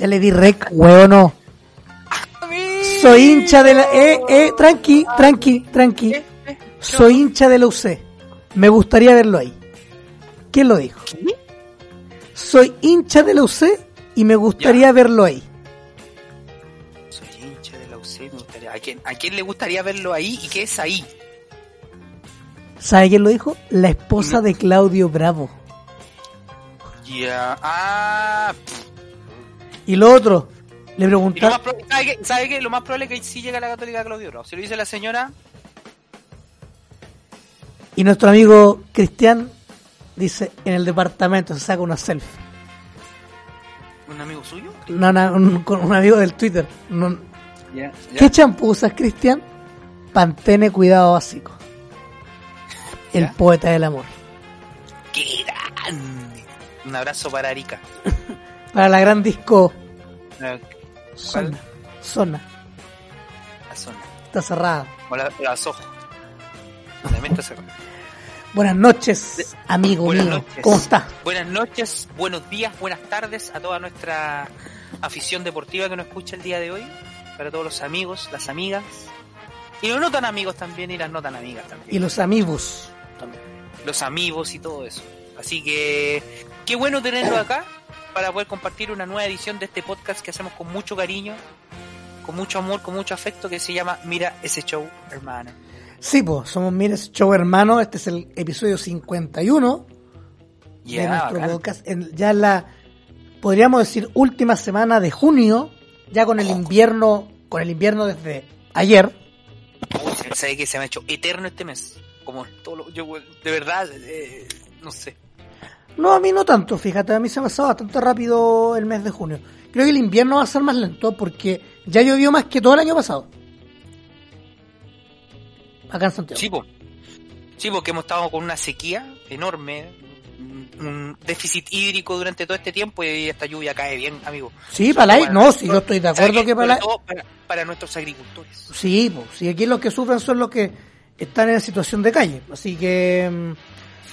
Ya le di rec, weón, no. Soy hincha de la... Eh, eh, tranqui, tranqui, tranqui. Soy hincha de la UC. Me gustaría verlo ahí. ¿Quién lo dijo? Soy hincha de la UC y me gustaría verlo ahí. Soy hincha de la UC, me gustaría. ¿A quién, ¿A quién le gustaría verlo ahí y qué es ahí? ¿Sabe quién lo dijo? La esposa de Claudio Bravo. Ya. Ah. pff. Y lo otro, le preguntaron... ¿sabe, qué? ¿Sabe qué? Lo más probable es que sí llega la católica Claudio Bravo. Si lo dice la señora, Y nuestro amigo Cristian dice, en el departamento se saca una selfie. un amigo suyo. No, no, un, con un amigo del Twitter. No-. ¿Qué champú usas, Cristian? Pantene Cuidado Básico. El poeta del amor. ¡Qué grande! Un abrazo para Arica. Para la gran disco La, Zona. Zona. la zona. Está cerrada. O la. La mente cerrada. Buenas noches, amigo Buenas mío. noches. ¿Cómo está? Buenas noches, buenos días, buenas tardes a toda nuestra afición deportiva que nos escucha el día de hoy. Para todos los amigos, las amigas. Y los no tan amigos también y las no tan amigas también. Y los amigos. Los amigos y todo eso. Así que qué bueno tenerlo acá para poder compartir una nueva edición de este podcast que hacemos con mucho cariño, con mucho amor, con mucho afecto que se llama Mira ese show, hermano. Sí, pues, somos Mires Show Hermano. Este es el episodio 51 de nuestro bacán. podcast. En- ya en la, podríamos decir, última semana de junio, ya con el invierno, con el invierno desde ayer. Uy, sabe que se me ha hecho eterno este mes. Como todo lo, yo, de verdad, eh, no sé. No, a mí no tanto, fíjate, a mí se me ha pasado bastante rápido el mes de junio. Creo que el invierno va a ser más lento porque ya llovió más que todo el año pasado. Acá en Santiago. Sí, po. Sí, porque hemos estado con una sequía enorme, un- déficit hídrico durante todo este tiempo y esta lluvia cae bien, amigo. Sí, para Bueno, no, sí, yo estoy de ¿sabe acuerdo que para para, para nuestros agricultores. Sí, pues, sí, aquí los que sufren son los que están en situación de calle. Así que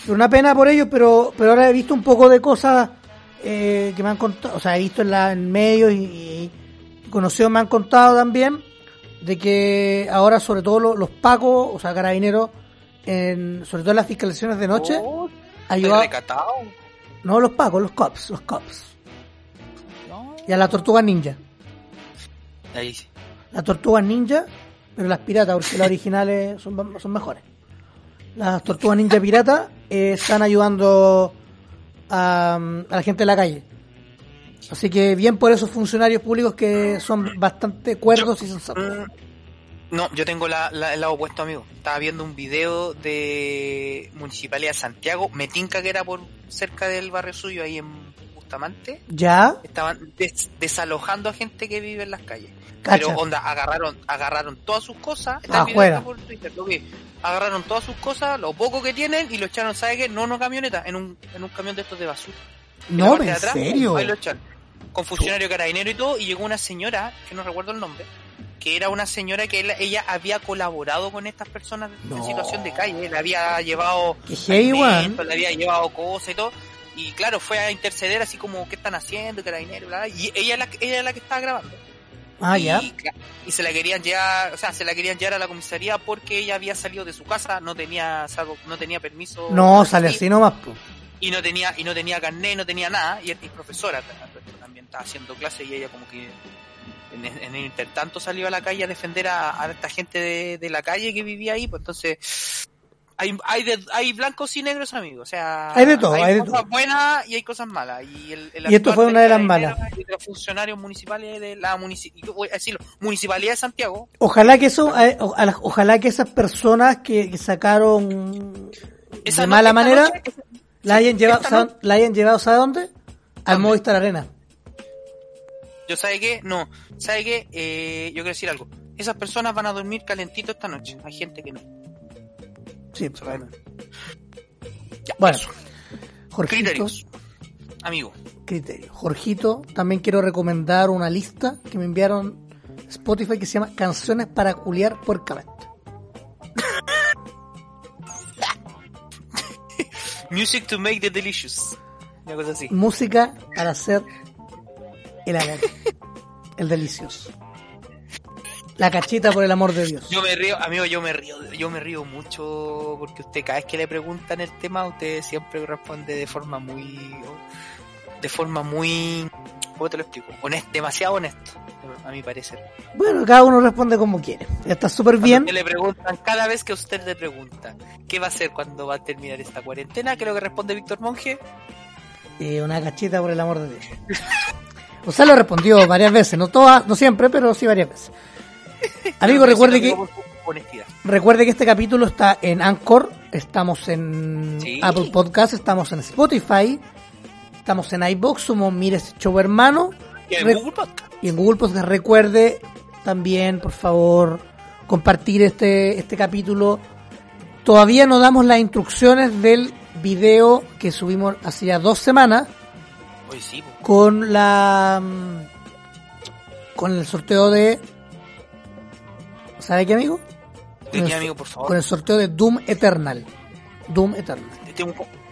mm, una pena por ellos, pero pero ahora he visto un poco de cosas eh, que me han contado, o sea, he visto en, la, en medios y, y conocidos me han contado también de que ahora sobre todo lo- los pacos, o sea, carabineros, en, sobre todo en las fiscalizaciones de noche, Oh, recatado. no los pacos, los cops, los cops, No. y a las tortugas ninja. Ahí sí. Las tortugas ninja, pero las piratas, porque las originales son, son mejores. Las tortugas ninja piratas eh, están ayudando a, a la gente de la calle. Así que bien por esos funcionarios públicos que son bastante cuerdos y sensatos. Mm, No, yo tengo la, la- el lado opuesto, amigo. Estaba viendo un video de Municipalidad Santiago. Me tinca que era por cerca del barrio suyo, ahí en Bustamante. ¿Ya? Estaban des- desalojando a gente que vive en las calles. Cacha. Pero onda, agarraron, agarraron todas sus cosas. Está el video Afuera. está por Twitter, lo vi. Agarraron todas sus cosas, lo poco que tienen, y lo echaron, ¿sabe qué? No en una camioneta, en un, en un camión de estos de basura. No, ¿en atrás, serio? Ahí lo echan. Con funcionario carabinero y todo, y llegó una señora, que no recuerdo el nombre, que era una señora que él- ella había colaborado con estas personas No. en situación de calle. Le había llevado alimentos, le había llevado cosas y todo. Y claro, fue a interceder así como, ¿qué están haciendo? Carabinero, bla, bla, y ella es la, que- ella es la que estaba grabando. Ah, y, ya. y se la querían llevar, o sea, se la querían llevar a la comisaría porque ella había salido de su casa, no tenía, salvo- no tenía permiso. No, sale así nomás. y no tenía y no tenía carnet, no tenía nada y, y profesora también estaba haciendo clase y ella como que en, en el intertanto salió a la calle a defender a, a esta gente de, de la calle que vivía ahí, pues entonces hay hay, de- hay blancos y negros amigos, o sea, Hay de todo, hay de cosas todo. buenas y hay cosas malas y, el, el Y esto fue una de las malas. de los funcionarios municipales de la munici- decirlo, municipalidad de Santiago Ojalá que eso, eh, ojalá que esas personas que, que sacaron esa de mala manera noche- la hayan llevado, esta no- ¿saben- la hayan llevado, ¿sabe dónde? Al. Movistar Arena. Yo sabe qué, no, sabe qué, eh, yo quiero decir algo. Esas personas van a dormir calentito esta noche. Hay gente que no. Sí. Ya, Bueno, eso. Criterios. Amigo, criterio. Jorgito, también quiero recomendar una lista que me enviaron Spotify que se llama Canciones para culiar puercamente. music to make the delicious. Una cosa así. Música para hacer el amor. el delicioso. La cachita por el amor de Dios. Yo me río, amigo, yo me río, yo me río mucho porque usted cada vez que le preguntan el tema, usted siempre responde de forma muy, de forma muy, ¿cómo te lo explico? Honest, demasiado honesto, a mi parecer. Bueno, cada uno responde como quiere. Está súper bien. Le preguntan, cada vez que usted le pregunta, ¿qué va a hacer cuando va a terminar esta cuarentena? Creo que responde Víctor Monge. Eh, una cachita por el amor de Dios. O sea, lo respondió varias veces, no todas, no siempre, pero sí varias veces. Amigo, recuerde que honestidad. recuerde que este capítulo está en Anchor, estamos en Sí. Apple Podcast, estamos en Spotify, estamos en iBox, somos Mires Show Hermano Y en Re- Google Podcast. y en Google Podcast recuerde también, por favor, compartir este este capítulo. Todavía no damos las instrucciones del video que subimos hace ya dos semanas Hoy sí, con la mm, con el sorteo de ¿sabe qué amigo? ¿De Con qué, el- amigo, por favor? Con el sorteo de Doom Eternal. Doom Eternal, Este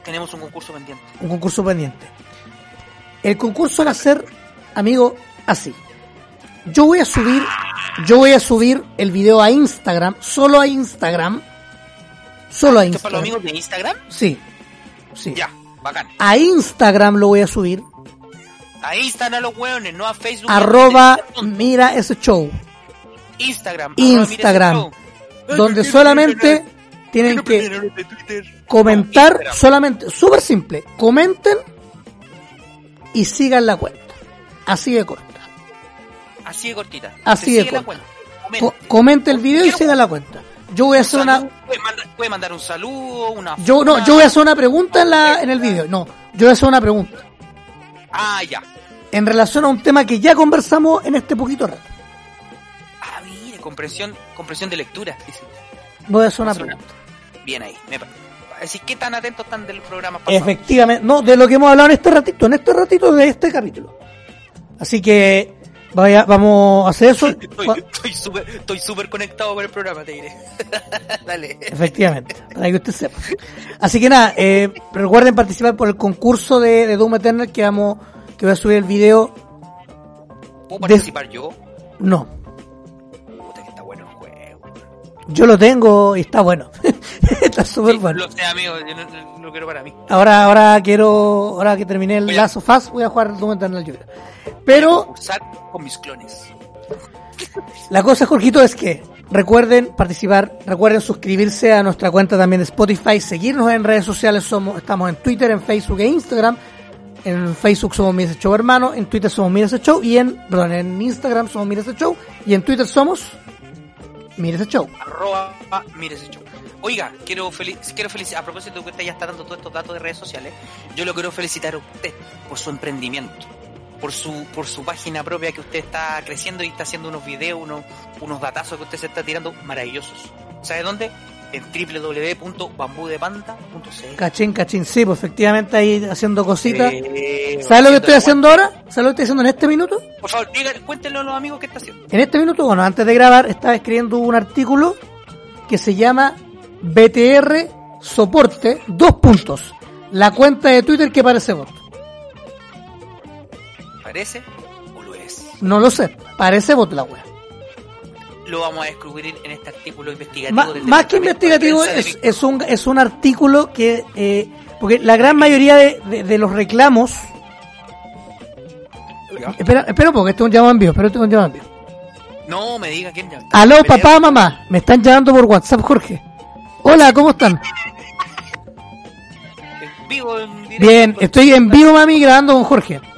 tenemos un concurso pendiente. un concurso pendiente. El concurso va a ser, amigo, así. Yo voy a subir, yo voy a subir el video a Instagram, solo a Instagram, solo a ¿Esto es para los Instagram. amigos de Instagram? Sí, sí. Ya, bacán. A Instagram lo voy a subir, A Instagram a los hueones, no a Facebook. arroba Instagram. mira ese show. Instagram. Instagram, donde Ay, solamente ¿qué tienen que comentar solamente, súper simple, comenten y sigan la cuenta. Así de corta. Así de cortita. Así de corta. Comente. el video y sigan la cuenta. Yo voy a hacer una, Puede mandar, puede mandar un saludo, una yo no, yo voy a hacer una pregunta en la, en el video. No, yo voy a hacer una pregunta Ah, ya. en relación a un tema que ya conversamos en este poquito rato. Comprensión, comprensión de lectura. dice. Voy a hacer una pregunta. Bien ahí. Me Así, ¿qué tan atentos están del programa pasado? Efectivamente, no, de lo que hemos hablado en este ratito, en este ratito de este capítulo. Así que vaya, vamos a hacer eso. Súper estoy súper conectado con el programa, te diré. Dale. Efectivamente, para que usted sepa. Así que nada, eh, recuerden participar por el concurso de, de Doom Eternal que vamos, que voy a subir el video. ¿Puedo participar yo? No, yo lo tengo y está bueno. está súper Sí, bueno. Lo sé, amigo, yo no, no- lo quiero para mí. Ahora, ahora quiero, ahora que terminé el Lazo Fast, voy a jugar Doom Eternal creo. Pero con mis clones. La cosa, Jorgito, es que recuerden participar, recuerden suscribirse a nuestra cuenta también de Spotify, seguirnos en redes sociales, somos, estamos en Twitter, en Facebook e Instagram. En Facebook somos Mires Show Hermano, en Twitter somos Mires Show y en, perdón, en Instagram somos Mires Show y en Twitter somos Mires Show. Arroba, mire ese show. Oiga, quiero, quiero felicitar, a propósito de que usted ya está dando todos estos datos de redes sociales, yo lo quiero felicitar a usted por su emprendimiento, por su, por su página propia que usted está creciendo y está haciendo unos videos, unos, unos datazos que usted se está tirando maravillosos. ¿Sabe dónde? En www.bambudepanda.cl Cachín, cachín, sí, pues efectivamente ahí haciendo cositas. Eh, ¿Sabes lo que estoy haciendo ahora? ¿Sabes lo que estoy haciendo en este minuto? Por favor, diga, cuéntenlo a los amigos qué está haciendo. En este minuto, bueno, antes de grabar, estaba escribiendo un artículo que se llama BTR Soporte, dos puntos. la cuenta de Twitter que parece bot. ¿Parece o lo es? No lo sé, parece bot la wea. Lo vamos a descubrir en este artículo investigativo. Ma- del más que investigativo de es, es un es un artículo que eh, porque la gran mayoría de, de- de los reclamos ¿Ya? espera espera un poco este es un llamado en vivo espera este es un llamado en vivo No me diga quién ya. aló papá mamá me están llamando por WhatsApp Jorge hola cómo están En vivo, en directo. bien estoy en vivo mami grabando con Jorge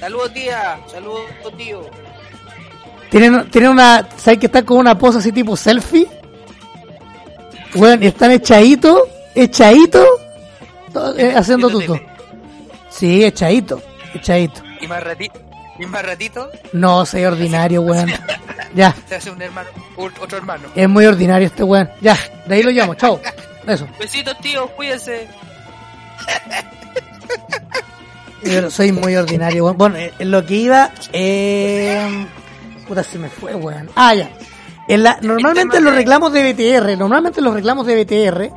Saludos, tía. Saludos, tío. Tienen tienen una sabes que están con una pose así tipo selfie bueno están echaditos echaditos to- eh, haciendo tuto sí echadito echadito Y más ratito, y más ratito No, soy ordinario, weón. Ya, se hace un hermano, otro hermano. es muy ordinario este weón. Ya, de ahí lo llamo, chao. Eso. Besitos, tío. Cuídense. Yo soy muy ordinario, weón. Bueno, eh, en lo que iba, eh... Puta, se me fue, weón. Ah, ya. En la, normalmente los reclamos de BTR, normalmente los reclamos de BTR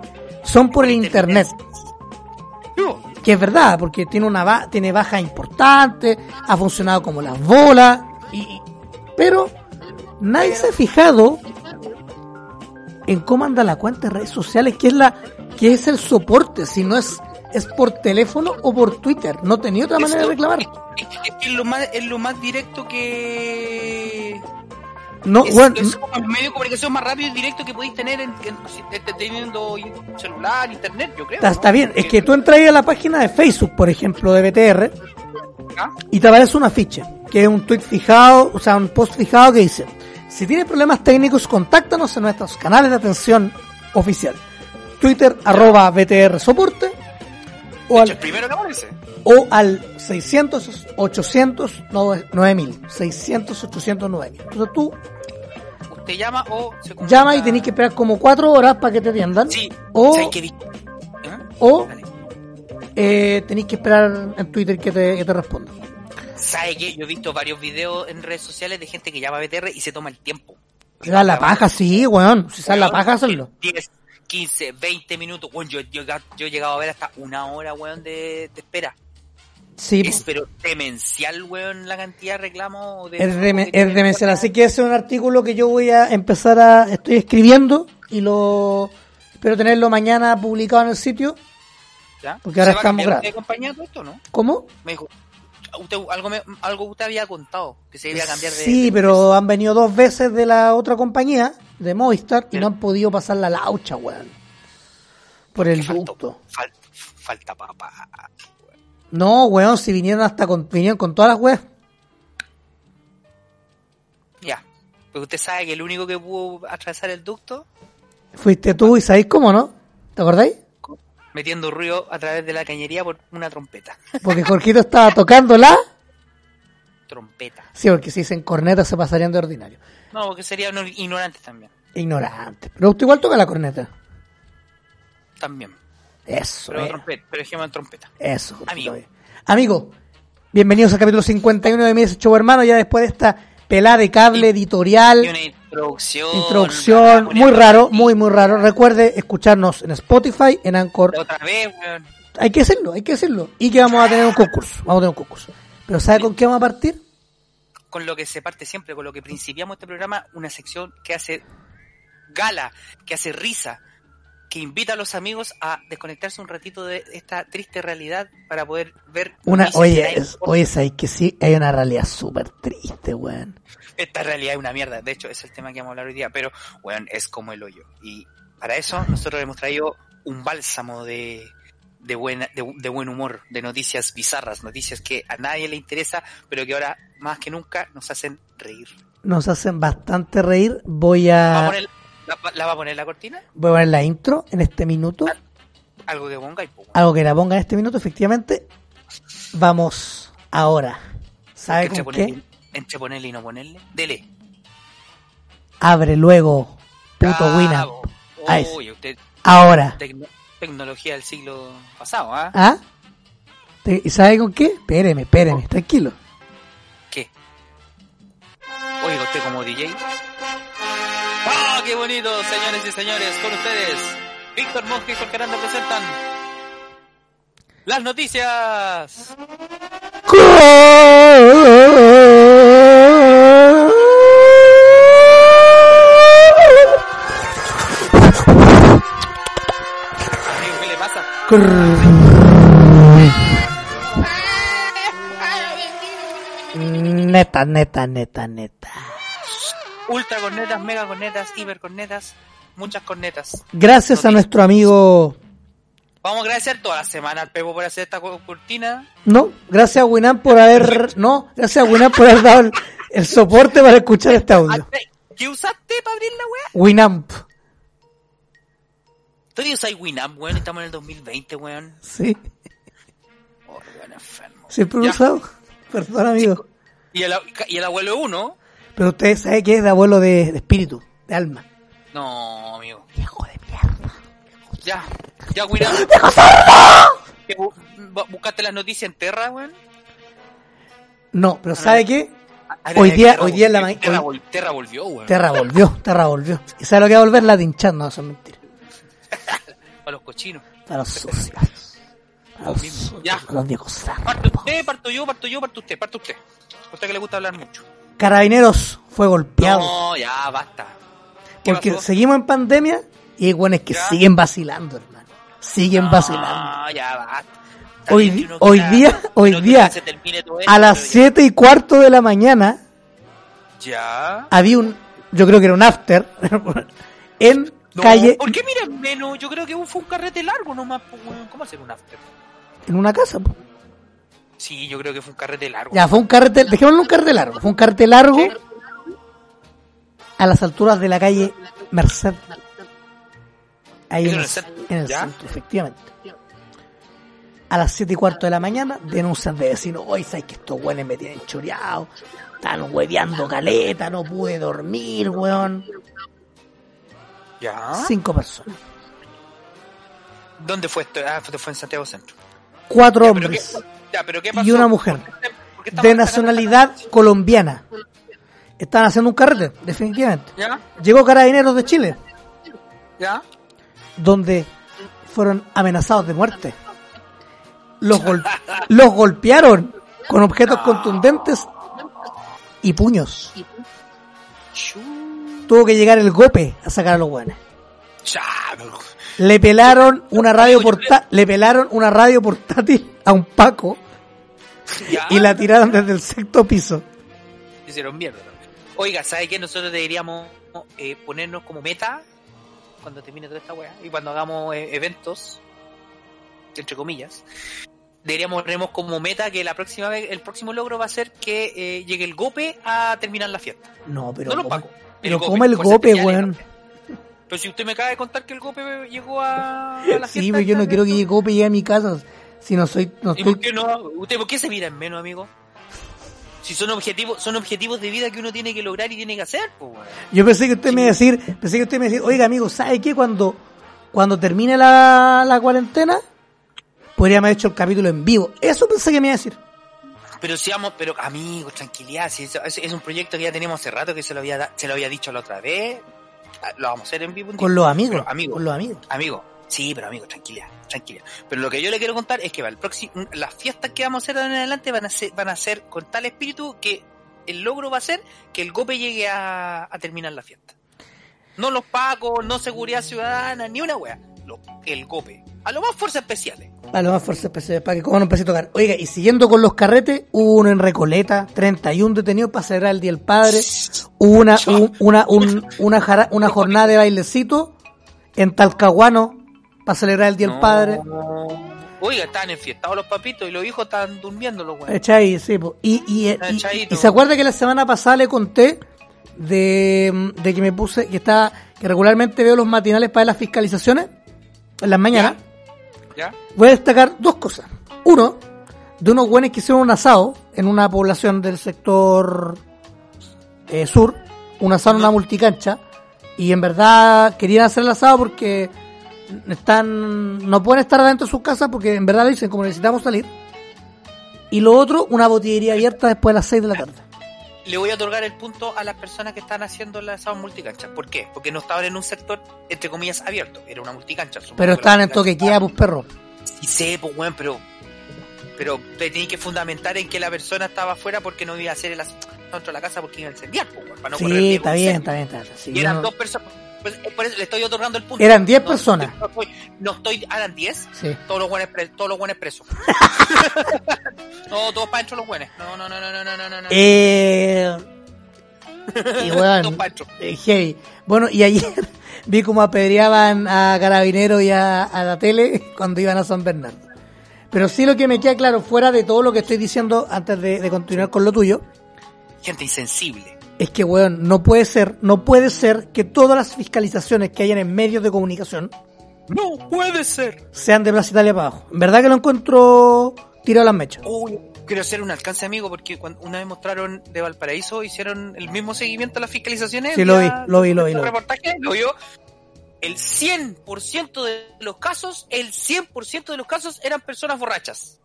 son por el internet. Que es verdad, porque tiene una ba- tiene baja importante, ha funcionado como las bolas, y, pero nadie se ha fijado en cómo anda la cuenta de redes sociales, que es la que es el soporte, si no es es por teléfono o por Twitter, no tenía otra manera de reclamar. Es, es- es lo más, es lo más directo que. No, Es, bueno, es el medio de comunicación más rápido y directo que podéis tener en, en- teniendo celular, internet, yo creo. está, ¿no? está bien, es que tú entras a la página de Facebook, por ejemplo, de BTR, ¿Ah? y te aparece una ficha, que es un tweet fijado, o sea, un post fijado que dice, si tienes problemas técnicos, contáctanos en nuestros canales de atención oficial. Twitter, arroba BTR soporte, o hecho, al, el primero que aparece. o al 600, 800, no, 9000, 600, 800, 9000. Entonces tú Usted llama o se llamas y tenés que esperar como cuatro horas para que te atiendan, Sí. o, ¿sabes qué? ¿Ah? o Dale. eh, tenés que esperar en Twitter que te, que te respondan. ¿Sabe qué? Yo he visto varios videos en redes sociales de gente que llama a BTR y se toma el tiempo. Si da la paja, sí, weón. Si sale la Weón, paja, hacerlo. 10, 15, 20 minutos. Weón, yo, yo, yo he llegado a ver hasta una hora, weón, de, de espera. Sí, Es pero demencial, weón, la cantidad de reclamos. De es, tienen es demencial. Así que ese es un artículo que yo voy a empezar a. Estoy escribiendo y lo. Espero tenerlo mañana publicado en el sitio. ¿Ya? porque ahora ¿Se va a estamos de compañía todo esto, no? ¿Cómo? Me dijo, usted, algo, me, algo usted había contado, que se iba a cambiar de... Sí, de- pero han venido dos veces de la otra compañía, de Movistar, y no han podido pasar la laucha, weón. Por el Faltó- ducto. fal- falta papá. No, weón, si vinieron hasta con, vinieron con todas las weas. Ya. Pero usted sabe que el único que pudo atravesar el ducto, Fuiste tú y sabéis cómo, ¿no? ¿Te acordáis? metiendo ruido a través de la cañería por una trompeta. Porque Jorgito estaba tocando la. Trompeta. Sí, porque si dicen corneta se pasarían de ordinario. No, porque serían ignorantes también. Ignorante. Pero usted igual toca la corneta. También. Eso, Pero eh, trompeta, pero ejemplo en trompeta. eso. Amigo. Amigo, bienvenidos al capítulo 51 de mi show hermano. Ya después de esta pelada de cable editorial. Y una introducción. Introducción, muy raro, muy muy raro. Recuerde escucharnos en Spotify, en Anchor. Otra vez, weón. Hay que hacerlo, hay que hacerlo. Y que vamos a tener un concurso, vamos a tener un concurso. Pero ¿sabe con qué vamos a partir? Con lo que se parte siempre, con lo que principiamos este programa, una sección que hace gala, que hace risa, que invita a los amigos a desconectarse un ratito de esta triste realidad para poder ver. Una, oye, es, oye, ¿sabes que sí? Hay una realidad súper triste, weón. Esta realidad es una mierda. De hecho, es el tema que vamos a hablar hoy día. Pero, bueno, es como el hoyo. Y para eso, nosotros hemos traído un bálsamo de, de, buena, de, de buen humor, de noticias bizarras, noticias que a nadie le interesa, pero que ahora, más que nunca, nos hacen reír. Nos hacen bastante reír. Voy ¿Va a poner, la, la va a poner la cortina? voy a poner la intro en este minuto. Algo que ponga y pum. Algo que la ponga en este minuto, efectivamente. Vamos ahora. ¿Sabe entre, con qué? ponerle, entre ponerle y no ponerle. Dele. Abre luego, puto. Winamp. Ahora. tecno- tecnología del siglo pasado, ¿ah? ¿Ah? Te- ¿Y sabe con qué? Espéreme, espéreme, tranquilo. ¿Qué? Oiga, usted como DJ. ¡Ah, qué bonito, señores y señores! Con ustedes, Víctor Monge y Jorge Aranda presentan las noticias. Neta, neta, neta, neta. Ultra cornetas, mega cornetas, hiper cornetas, muchas cornetas. Gracias a nuestro amigo. Vamos a agradecer toda la semana al Pepo por hacer esta co- cortina. No, gracias a Winamp por haber. No, gracias a Winamp por haber dado el, el soporte para escuchar este audio. ¿Qué usaste para abrir la weá? Winamp, Todavía usáis Winamp, weón, estamos en el 2020, weón. sí, Oh, weón, enfermo. siempre lo he usado. Perdón, amigo. Y el, y el abuelo uno. Pero usted sabe que es de abuelo de, de espíritu, de alma. No, amigo. Viejo de mierda. Ya, ya, Winamp. ¿Qué bu- bu- ¿Buscaste las noticias en Terra, weón? No, pero ¿sabe qué? Hoy eh, día- hoy día en la volvió, ma- Terra, hoy- vol- Terra volvió, weón. Terra volvió, Terra volvió. ¿Y sabe lo que va a volver? La tinchando, no, eso es mentira. Para los cochinos. Para los sucios. Para los, sucios, Ya. para los viejos sardos. usted, parto yo, parto yo, parto usted, parto usted. A usted que le gusta hablar mucho. Carabineros fue golpeado. No, ya, basta. ¿Qué porque pasó? seguimos en pandemia y hay buenos que Ya. siguen vacilando, hermano. Siguen vacilando. No, ya, basta. Hoy que hoy día- hoy día, que se esto, A las pero ya- 7 y cuarto de la mañana Ya. había un, yo creo que era un after, en No, calle, ¿Por qué miran menos? Yo creo que fue un carrete largo nomás. weón. ¿Cómo hacer un after? en una casa. po. Sí, yo creo que fue un carrete largo. Ya, fue un carrete, dejémoslo un carrete largo. Fue un carrete largo a las alturas de la calle Merced. Ahí en ¿En el, centro? en el ¿Ya? centro, efectivamente. A las 7 y cuarto de la mañana, denuncian de vecinos. Hoy sabes que estos güeyes me tienen choreado. Están hueveando caleta, no pude dormir, weón. Ya. Cinco personas. ¿Dónde fue esto? Ah, fue fue en Santiago Centro. Cuatro Ya, pero ¿qué, hombres ya, pero ¿qué pasó? y una mujer. ¿Por qué- por qué de estaban nacionalidad colombiana. Están haciendo un carrete, definitivamente. ¿Ya? Llegó Carabineros de Chile, ¿Ya? donde fueron amenazados de muerte. Los, gol- los golpearon con objetos contundentes y puños. Tuvo que llegar el gope a sacar a los buenos. Le pelaron una radio porta le pelaron una radio portátil a un Paco y la tiraron desde el sexto piso. Hicieron mierda. Oiga, ¿sabe qué? Nosotros deberíamos eh, ponernos como meta cuando termine toda esta weá y cuando hagamos eh, eventos, entre comillas, deberíamos ponernos como meta que la próxima vez, el próximo logro va a ser que eh, llegue el gope a terminar la fiesta. No, pero no los ¿cómo- pero ¿cómo el fuerza gope, especial, weón? Pero si usted me acaba de contar que el gope llegó a, a la. Sí, pero yo no quiero que llegue gope llegue a mi casa. Si no soy, no ¿Y estoy, por qué no? ¿Usted por qué se mira en menos, amigo? Si son objetivos, son objetivos de vida que uno tiene que lograr y tiene que hacer, pues, weón. Yo pensé que usted me iba a decir, pensé que usted me iba a decir, oiga amigo, ¿sabe qué? Cuando, cuando termine la, la cuarentena, podríamos haber hecho el capítulo en vivo. Eso pensé que me iba a decir. Pero seamos, pero amigos, tranquilidad, si es, es- es un proyecto que ya teníamos hace rato que se lo había da- se lo había dicho la otra vez. Ah, Lo vamos a hacer en vivo. un Con los amigos. Pero, amigo, Con los amigos. amigo, sí, pero amigo, tranquilidad, tranquilidad. Pero lo que yo le quiero contar es que va, el próximo, las fiestas que vamos a hacer de ahora en adelante van a ser, van a ser con tal espíritu que el logro va a ser que el GOPE llegue a, a terminar la fiesta. No los pacos, no seguridad ciudadana, ni una wea. Lo- el GOPE. A lo más fuerzas especiales. A lo más fuerza especial para que como no empecé a tocar. Oiga, y siguiendo con los carretes, hubo uno en Recoleta, 31 detenidos para celebrar el Día del Padre, hubo una, un- una, un- una, jara- una jornada de bailecito en Talcahuano para celebrar el Día del No. Padre. Oiga, estaban enfiestados los papitos y los hijos estaban durmiendo los weones. ¿Cachai? Sí, po. y, y, y- y- Echadito. y se acuerda que la semana pasada le conté de, de que me puse, que está, que regularmente veo los matinales para las fiscalizaciones en las mañanas. ¿Ya? Voy a destacar dos cosas. Uno, de unos buenos que hicieron un asado en una población del sector eh, sur, un asado en una multicancha, y en verdad querían hacer el asado porque están no pueden estar dentro de sus casas porque en verdad dicen como necesitamos salir. Y lo otro, una botillería abierta después de las 6 de la tarde. Le voy a otorgar el punto a las personas que están haciendo las esas multicanchas. ¿Por qué? Porque no estaban en un sector, entre comillas, abierto. Era una multicancha. Pero estaban en toque queda, pues perro. Y sé, pues, weón, pero. Pero te tenías que fundamentar en que la persona estaba afuera porque no iba a hacer el as- dentro de la casa porque iba a incendiar, pues, weón, para no correr Sí, riesgo está bien, está bien, está bien. Sí, Y eran dos personas. Pues, eh, por eso le estoy otorgando el punto. Eran 10 No, personas. No estoy, no estoy, eran 10. Sí. Todos los buenos presos. Todos los buenos presos. no, todos panchos los buenos. No, no, no, no, no, no, no. Eh... Y panchos. eh, heavy. Bueno, y ayer vi cómo apedreaban a Carabineros y a, a la tele cuando iban a San Bernardo. Pero sí lo que me queda claro, fuera de todo lo que estoy diciendo antes de, de continuar con lo tuyo, Gente insensible. Es que, weón, no puede ser, no puede ser que todas las fiscalizaciones que hayan en medios de comunicación No puede ser. sean de Plaza Italia para abajo. En verdad que lo encuentro tirado a las mechas. Uy, quiero hacer un alcance amigo porque cuando una vez mostraron de Valparaíso, hicieron el mismo seguimiento a las fiscalizaciones. Sí, lo vi, lo vi, lo vi, lo vi. reportaje, lo vio. El 100% de los casos, el 100% de los casos eran personas borrachas.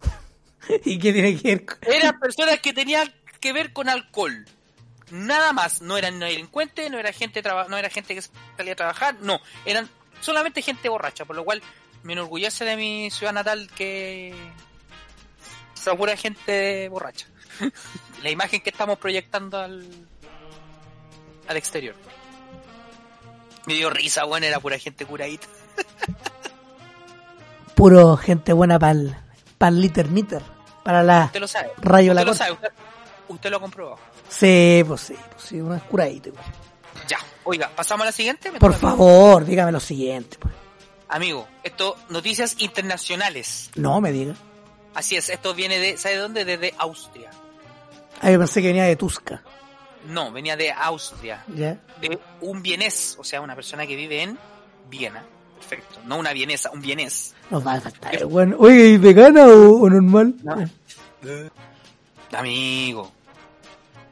¿Y qué tiene que ver? con- Eran personas que tenían que ver con alcohol. Nada más, no eran delincuentes, no era gente no era gente que salía a trabajar, no, eran solamente gente borracha, por lo cual me enorgullece de mi ciudad natal que sea pura gente borracha. La imagen que estamos proyectando al al exterior. Me dio risa, bueno, era pura gente curadita. Puro gente buena para el, para el liter meter, para la Usted lo sabe. rayo la Usted lo corte. sabe, usted, usted lo ha comprobado. Sí, pues sí, pues sí, una curadita igual. Ya, oiga, pasamos a la siguiente. Me Por favor, dígame lo siguiente. Pues. Amigo, esto, noticias internacionales. No me diga. Así es, esto viene de, ¿sabe de dónde? Desde Austria. Ah, yo pensé que venía de Tusca. No, venía de Austria. ¿Ya? De un vienés, o sea, una persona que vive en Viena. Perfecto. No una vienesa, un vienés. Nos va a faltar bueno. Oye, ¿y vegana o, o normal? No. Amigo,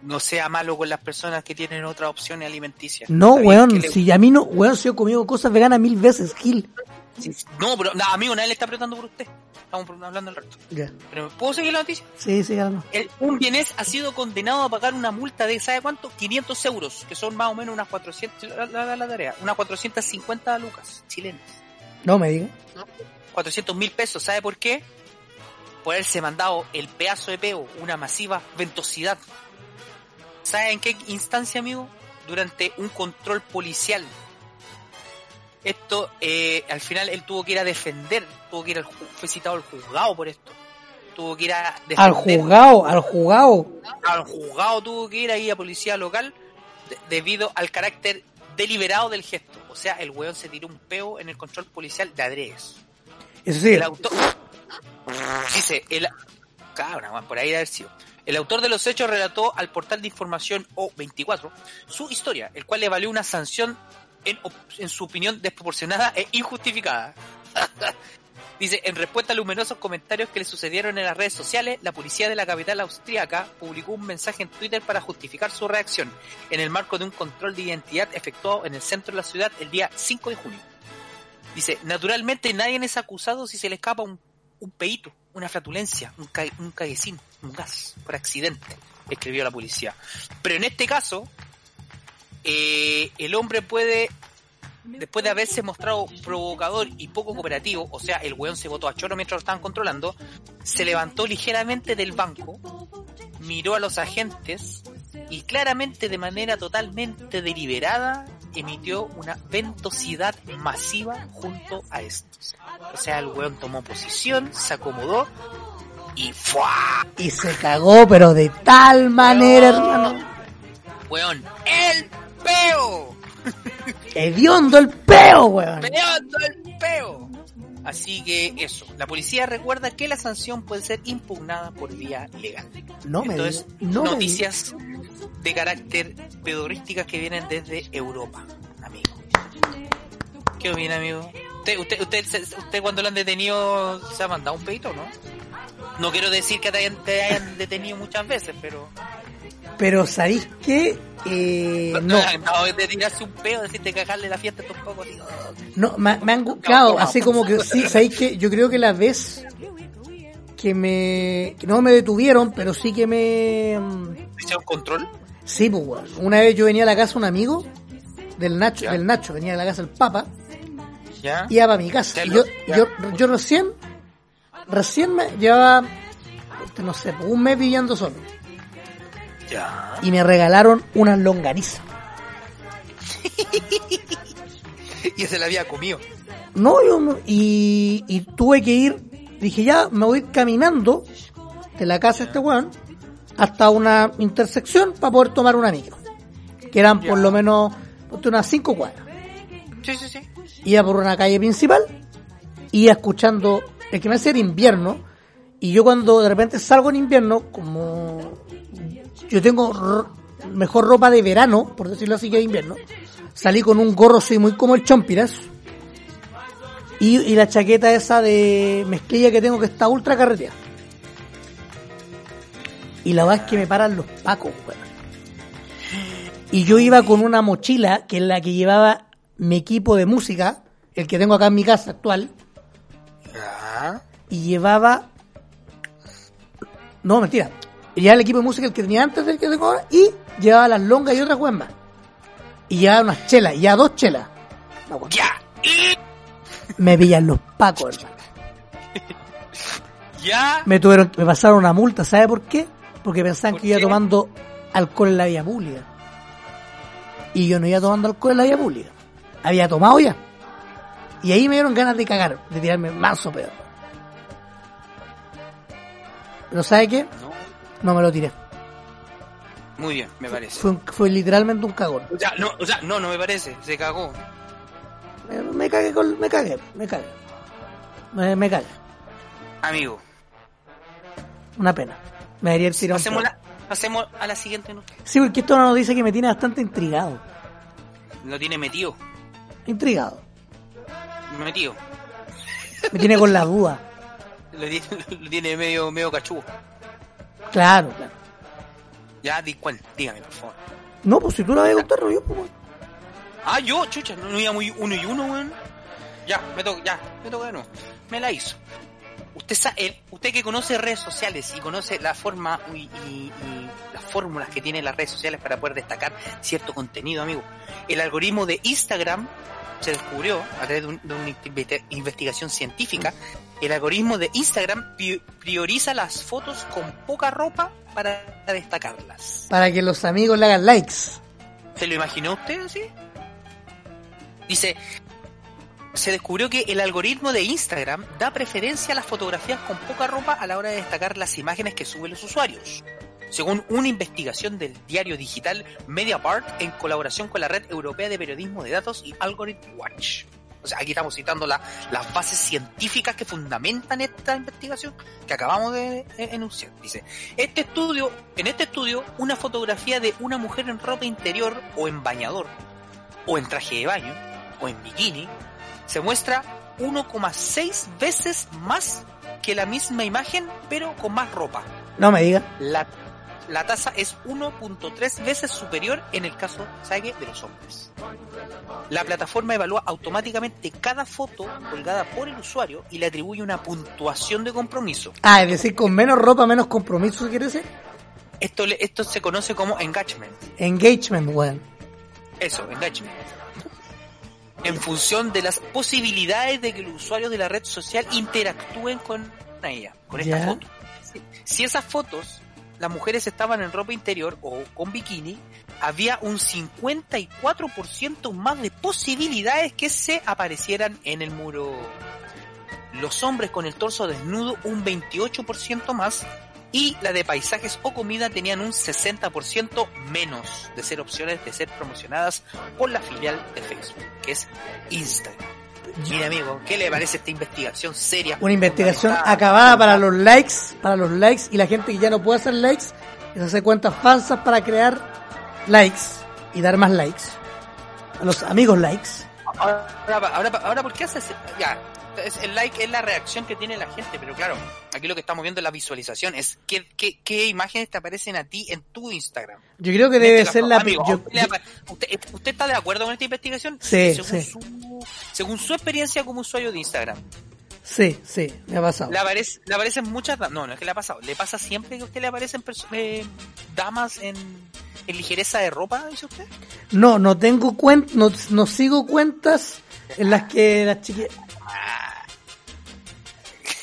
no sea malo con las personas que tienen otras opciones alimenticias. No, weón, le- si a mí no, weón, si yo he comido cosas veganas mil veces, Gil. No, pero, no, amigo, nadie le está apretando por usted. Estamos hablando del resto. Pero, ¿puedo seguir la noticia? Sí, sí, ya no. El- un vienés ha sido condenado a pagar una multa de, ¿sabe cuánto? 500 euros, que son más o menos unas 400, la, la- la tarea, unas 450 lucas chilenas. No me diga. 400 mil pesos, ¿sabe por qué? Por haberse mandado el pedazo de peo, una masiva ventosidad. ¿Sabe en qué instancia, amigo? Durante un control policial. Esto, eh, al final él tuvo que ir a defender, tuvo que ir al, fue citado al juzgado por esto. Tuvo que ir a defender. Al juzgado, al juzgado. al juzgado tuvo que ir ahí a policía local de- debido al carácter deliberado del gesto. O sea, el weón se tiró un peo en el control policial de adredes. Eso sí. El autor... Dice, el... Cabra, weón, por ahí debe haber sido. El autor de los hechos relató al portal de información O24 su historia, el cual le valió una sanción en, en su opinión desproporcionada e injustificada. Dice, en respuesta a luminosos comentarios que le sucedieron en las redes sociales, la policía de la capital austríaca publicó un mensaje en Twitter para justificar su reacción en el marco de un control de identidad efectuado en el centro de la ciudad el día 5 de junio. Dice, naturalmente nadie es acusado si se le escapa un, un peito, una flatulencia, un, ca un caguecín, un gas, por accidente, escribió la policía. Pero en este caso, eh, el hombre puede, después de haberse mostrado provocador y poco cooperativo, o sea, el weón se botó a choro mientras lo estaban controlando, se levantó ligeramente del banco, miró a los agentes y claramente de manera totalmente deliberada emitió una ventosidad masiva junto a estos. O sea, el weón tomó posición, se acomodó y ¡fua! Y se cagó, pero de tal manera, hermano. Weón, el peo. Hediondo el peo, weón. ¡Peleando el peo! Así que eso, la policía recuerda que la sanción puede ser impugnada por vía legal. No me Entonces, diga. No me diga. noticias de carácter pedorísticas que vienen desde Europa, amigo. ¿Qué opina, amigo? ¿Usted, usted, usted, usted cuando lo han detenido se ha mandado un peito, no? No quiero decir que te hayan, te hayan detenido muchas veces, pero... Pero ¿sabéis qué? Eh, no, no, de tirarse un peo, decirte cagarle la fiesta un poco, tío. no, me, me han buscado, así como que sí, ¿sabéis qué? Yo creo que la vez que me, que no me detuvieron, pero sí que me, ¿Misión control? Sí, pues, weón. Una vez yo venía a la casa un amigo del Nacho, Ya. del Nacho, venía a la casa del Papa, ¿Ya? iba para mi casa. Y yo, yo, yo recién, recién me llevaba, no sé, un mes viviendo solo. Ya. Y me regalaron unas longanizas. Y se la había comido. No, yo no- y, y tuve que ir, dije ya, me voy a caminando de la casa de este weón hasta una intersección para poder tomar una micro. Que eran por lo menos unas cinco cuadras. Sí, sí, sí. Iba por una calle principal, iba escuchando, el que me hace era invierno, y yo cuando de repente salgo en invierno, como yo tengo mejor ropa de verano, por decirlo así que de invierno, salí con un gorro soy muy como el chompiras, y, y la chaqueta esa de mezclilla que tengo que está ultra carreteada. Y la verdad es que me paran los pacos, weón. Y yo iba con una mochila que es la que llevaba mi equipo de música, el que tengo acá en mi casa actual, y llevaba. No, mentira. Llevaba el equipo de música el que tenía antes del que tengo ahora, y llevaba las longas y otras más. Y llevaba unas chelas, y ya dos chelas. No. Ya. Me pillan los pacos, hermano. Ya. Me tuvieron, me pasaron una multa, ¿sabe por qué? Porque pensaban ¿Por que iba qué? tomando alcohol en la vía pública. Y yo no iba tomando alcohol en la vía pública. Había tomado ya. Y ahí me dieron ganas de cagar, de tirarme manso peor. Pero ¿sabe qué? No. No me lo tiré. Muy bien, me parece. Fue, literalmente un cagón. O sea, no, o sea, no, no me parece. Se cagó. Me, me cagué, con- me cagué, me cagué. Me, me cagué. Amigo, Una pena. Me ir tirado un pasemos, pedo. la- pasemos a la siguiente nota. Sí, porque esto es una noticia que me tiene bastante intrigado. Lo tiene metido. Intrigado. Metido. Me tiene con la duda. Lo tiene, lo tiene medio, medio cachugo. Claro, claro. Ya, di cuál. Dígame, por favor. No, pues si tú la vas a contar, no yo, pues. weón. Ah, yo, chucha, no, no iba muy uno y uno, weón. Ya, me toca, ya, me toca de nuevo. Me la hizo. Usted sabe, usted que conoce redes sociales y conoce la forma y, y- y las fórmulas que tienen las redes sociales para poder destacar cierto contenido, amigo. El algoritmo de Instagram se descubrió a través de, un- de una investi- investigación científica. El algoritmo de Instagram prioriza las fotos con poca ropa para destacarlas. Para que los amigos le hagan likes. ¿Se lo imaginó usted así? Dice, se descubrió que el algoritmo de Instagram da preferencia a las fotografías con poca ropa a la hora de destacar las imágenes que suben los usuarios. Según una investigación del diario digital Mediapart en colaboración con la Red Europea de Periodismo de Datos y Algorithm Watch. O sea, aquí estamos citando la- las bases científicas que fundamentan esta investigación que acabamos de eh, enunciar. Dice, este estudio, en este estudio, una fotografía de una mujer en ropa interior o en bañador, o en traje de baño, o en bikini, se muestra 1,6 veces más que la misma imagen, pero con más ropa. No me diga. La, la tasa es 1.3 veces superior en el caso. De los hombres. La plataforma evalúa automáticamente cada foto colgada por el usuario y le atribuye una puntuación de compromiso. Ah, es decir, con menos ropa, menos compromiso, ¿quiere decir? Esto, esto se conoce como engagement. Engagement, weón. Eso, engagement. En función de las posibilidades de que los usuarios de la red social interactúen con ella, con esta Ya. foto. Si, si esas fotos, las mujeres estaban en ropa interior o con bikini, había un 54% más de posibilidades que se aparecieran en el muro. Los hombres con el torso desnudo un 28% más y la de paisajes o comida tenían un 60% menos de ser opciones de ser promocionadas por la filial de Facebook, que es Instagram. Mira amigo, ¿qué le parece esta investigación seria? Una investigación acabada para los likes, para los likes y la gente que ya no puede hacer likes, que se hace cuentas falsas para crear likes y dar más likes. A los amigos likes. Ahora, ahora, ahora, ¿por qué haces? Ya, es- el like es la reacción que tiene la gente, pero claro, aquí lo que estamos viendo es la visualización, es qué, qué, qué imágenes te aparecen a ti en tu Instagram. Yo creo que En debe este ser la... amigo, yo- ¿a usted, usted, usted está de acuerdo con esta investigación? Sí, según sí. Su, según su experiencia como usuario de Instagram. Sí, sí, me ha pasado. Le, aparece, le aparecen muchas damas. No, no es que le ha pasado. Le pasa siempre que a usted le aparecen eh, damas en, en ligereza de ropa, dice usted. No, no tengo cuentas, no, no sigo cuentas en las que las chiquillas...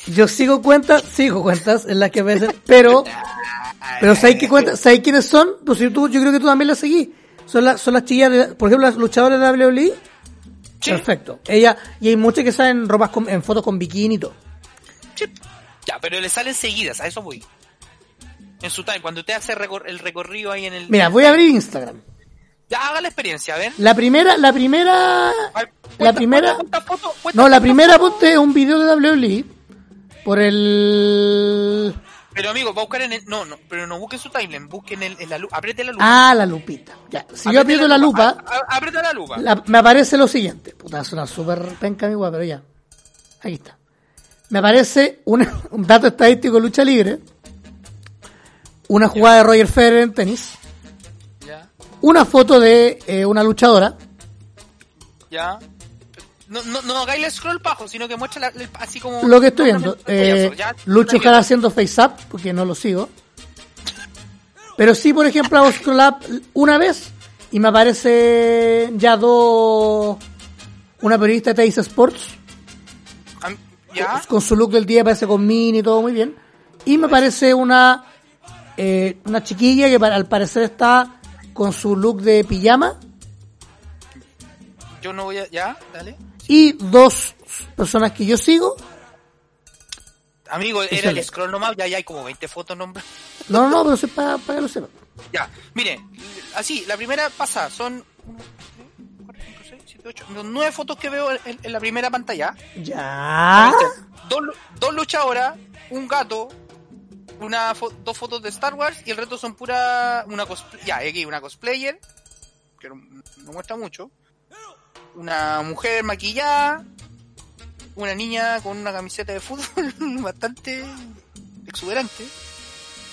Yo sigo cuentas, sigo cuentas en las que aparecen, pero... Pero ¿sabéis qué cuentas? ¿Sabéis quiénes son? Pues si tú, yo creo que tú también las seguís. Son las, son las chiquillas, de, por ejemplo, las luchadoras de WWE. Sí. Perfecto. Ella, y hay muchas que salen ropas con- en fotos con bikini y todo. Sí. Ya, pero le salen seguidas, a eso voy. En su time, cuando usted hace recor- el recorrido ahí en el... Mira, voy a abrir Instagram. Ya, haga la experiencia, a ver. La primera, la primera, la primera, cuenta no, la primera ponte un video de WWE por el, Pero amigo, va a buscar en el... No, no, pero no busque en su timeline, busque en, el, en la luz. Apriete la lupa. ah, la lupita. Ya, si yo aprieto la lupa, A- a- Aprieta la lupa. la- me aparece lo siguiente. Puta, suena súper penca mi guapa, pero ya. Aquí está. Me aparece una- un dato estadístico de lucha libre, una jugada de Roger Federer en tenis, una foto de eh, una luchadora, ya. No, no, no hagáis el scroll bajo, sino que muestra la- el- así como... lo que estoy viendo. no, Eh, ya, Lucho Jara haciendo face up, porque no lo sigo. Pero sí, por ejemplo, hago scroll up una vez y me aparece ya dos. Una periodista de Teis Sports Ya, con su look del día, aparece con mini y todo muy bien. Y me aparece una eh, una chiquilla que para- al parecer está con su look de pijama yo no voy a... Ya, dale. y dos personas que yo sigo. Amigo, era el scroll nomás, ya, ya hay como 20 fotos nomás. No, no, no, pero es para, para que lo sepan. Ya, mire, así, la primera pasa, son 1, 2, 3, 4, 5, 6, 7, 8, nueve fotos que veo en, en la primera pantalla. Ya. Dos, dos luchadoras, un gato, una fo- dos fotos de Star Wars y el resto son pura una ya, aquí una cosplayer, que no, no muestra mucho, una mujer maquillada, una niña con una camiseta de fútbol bastante exuberante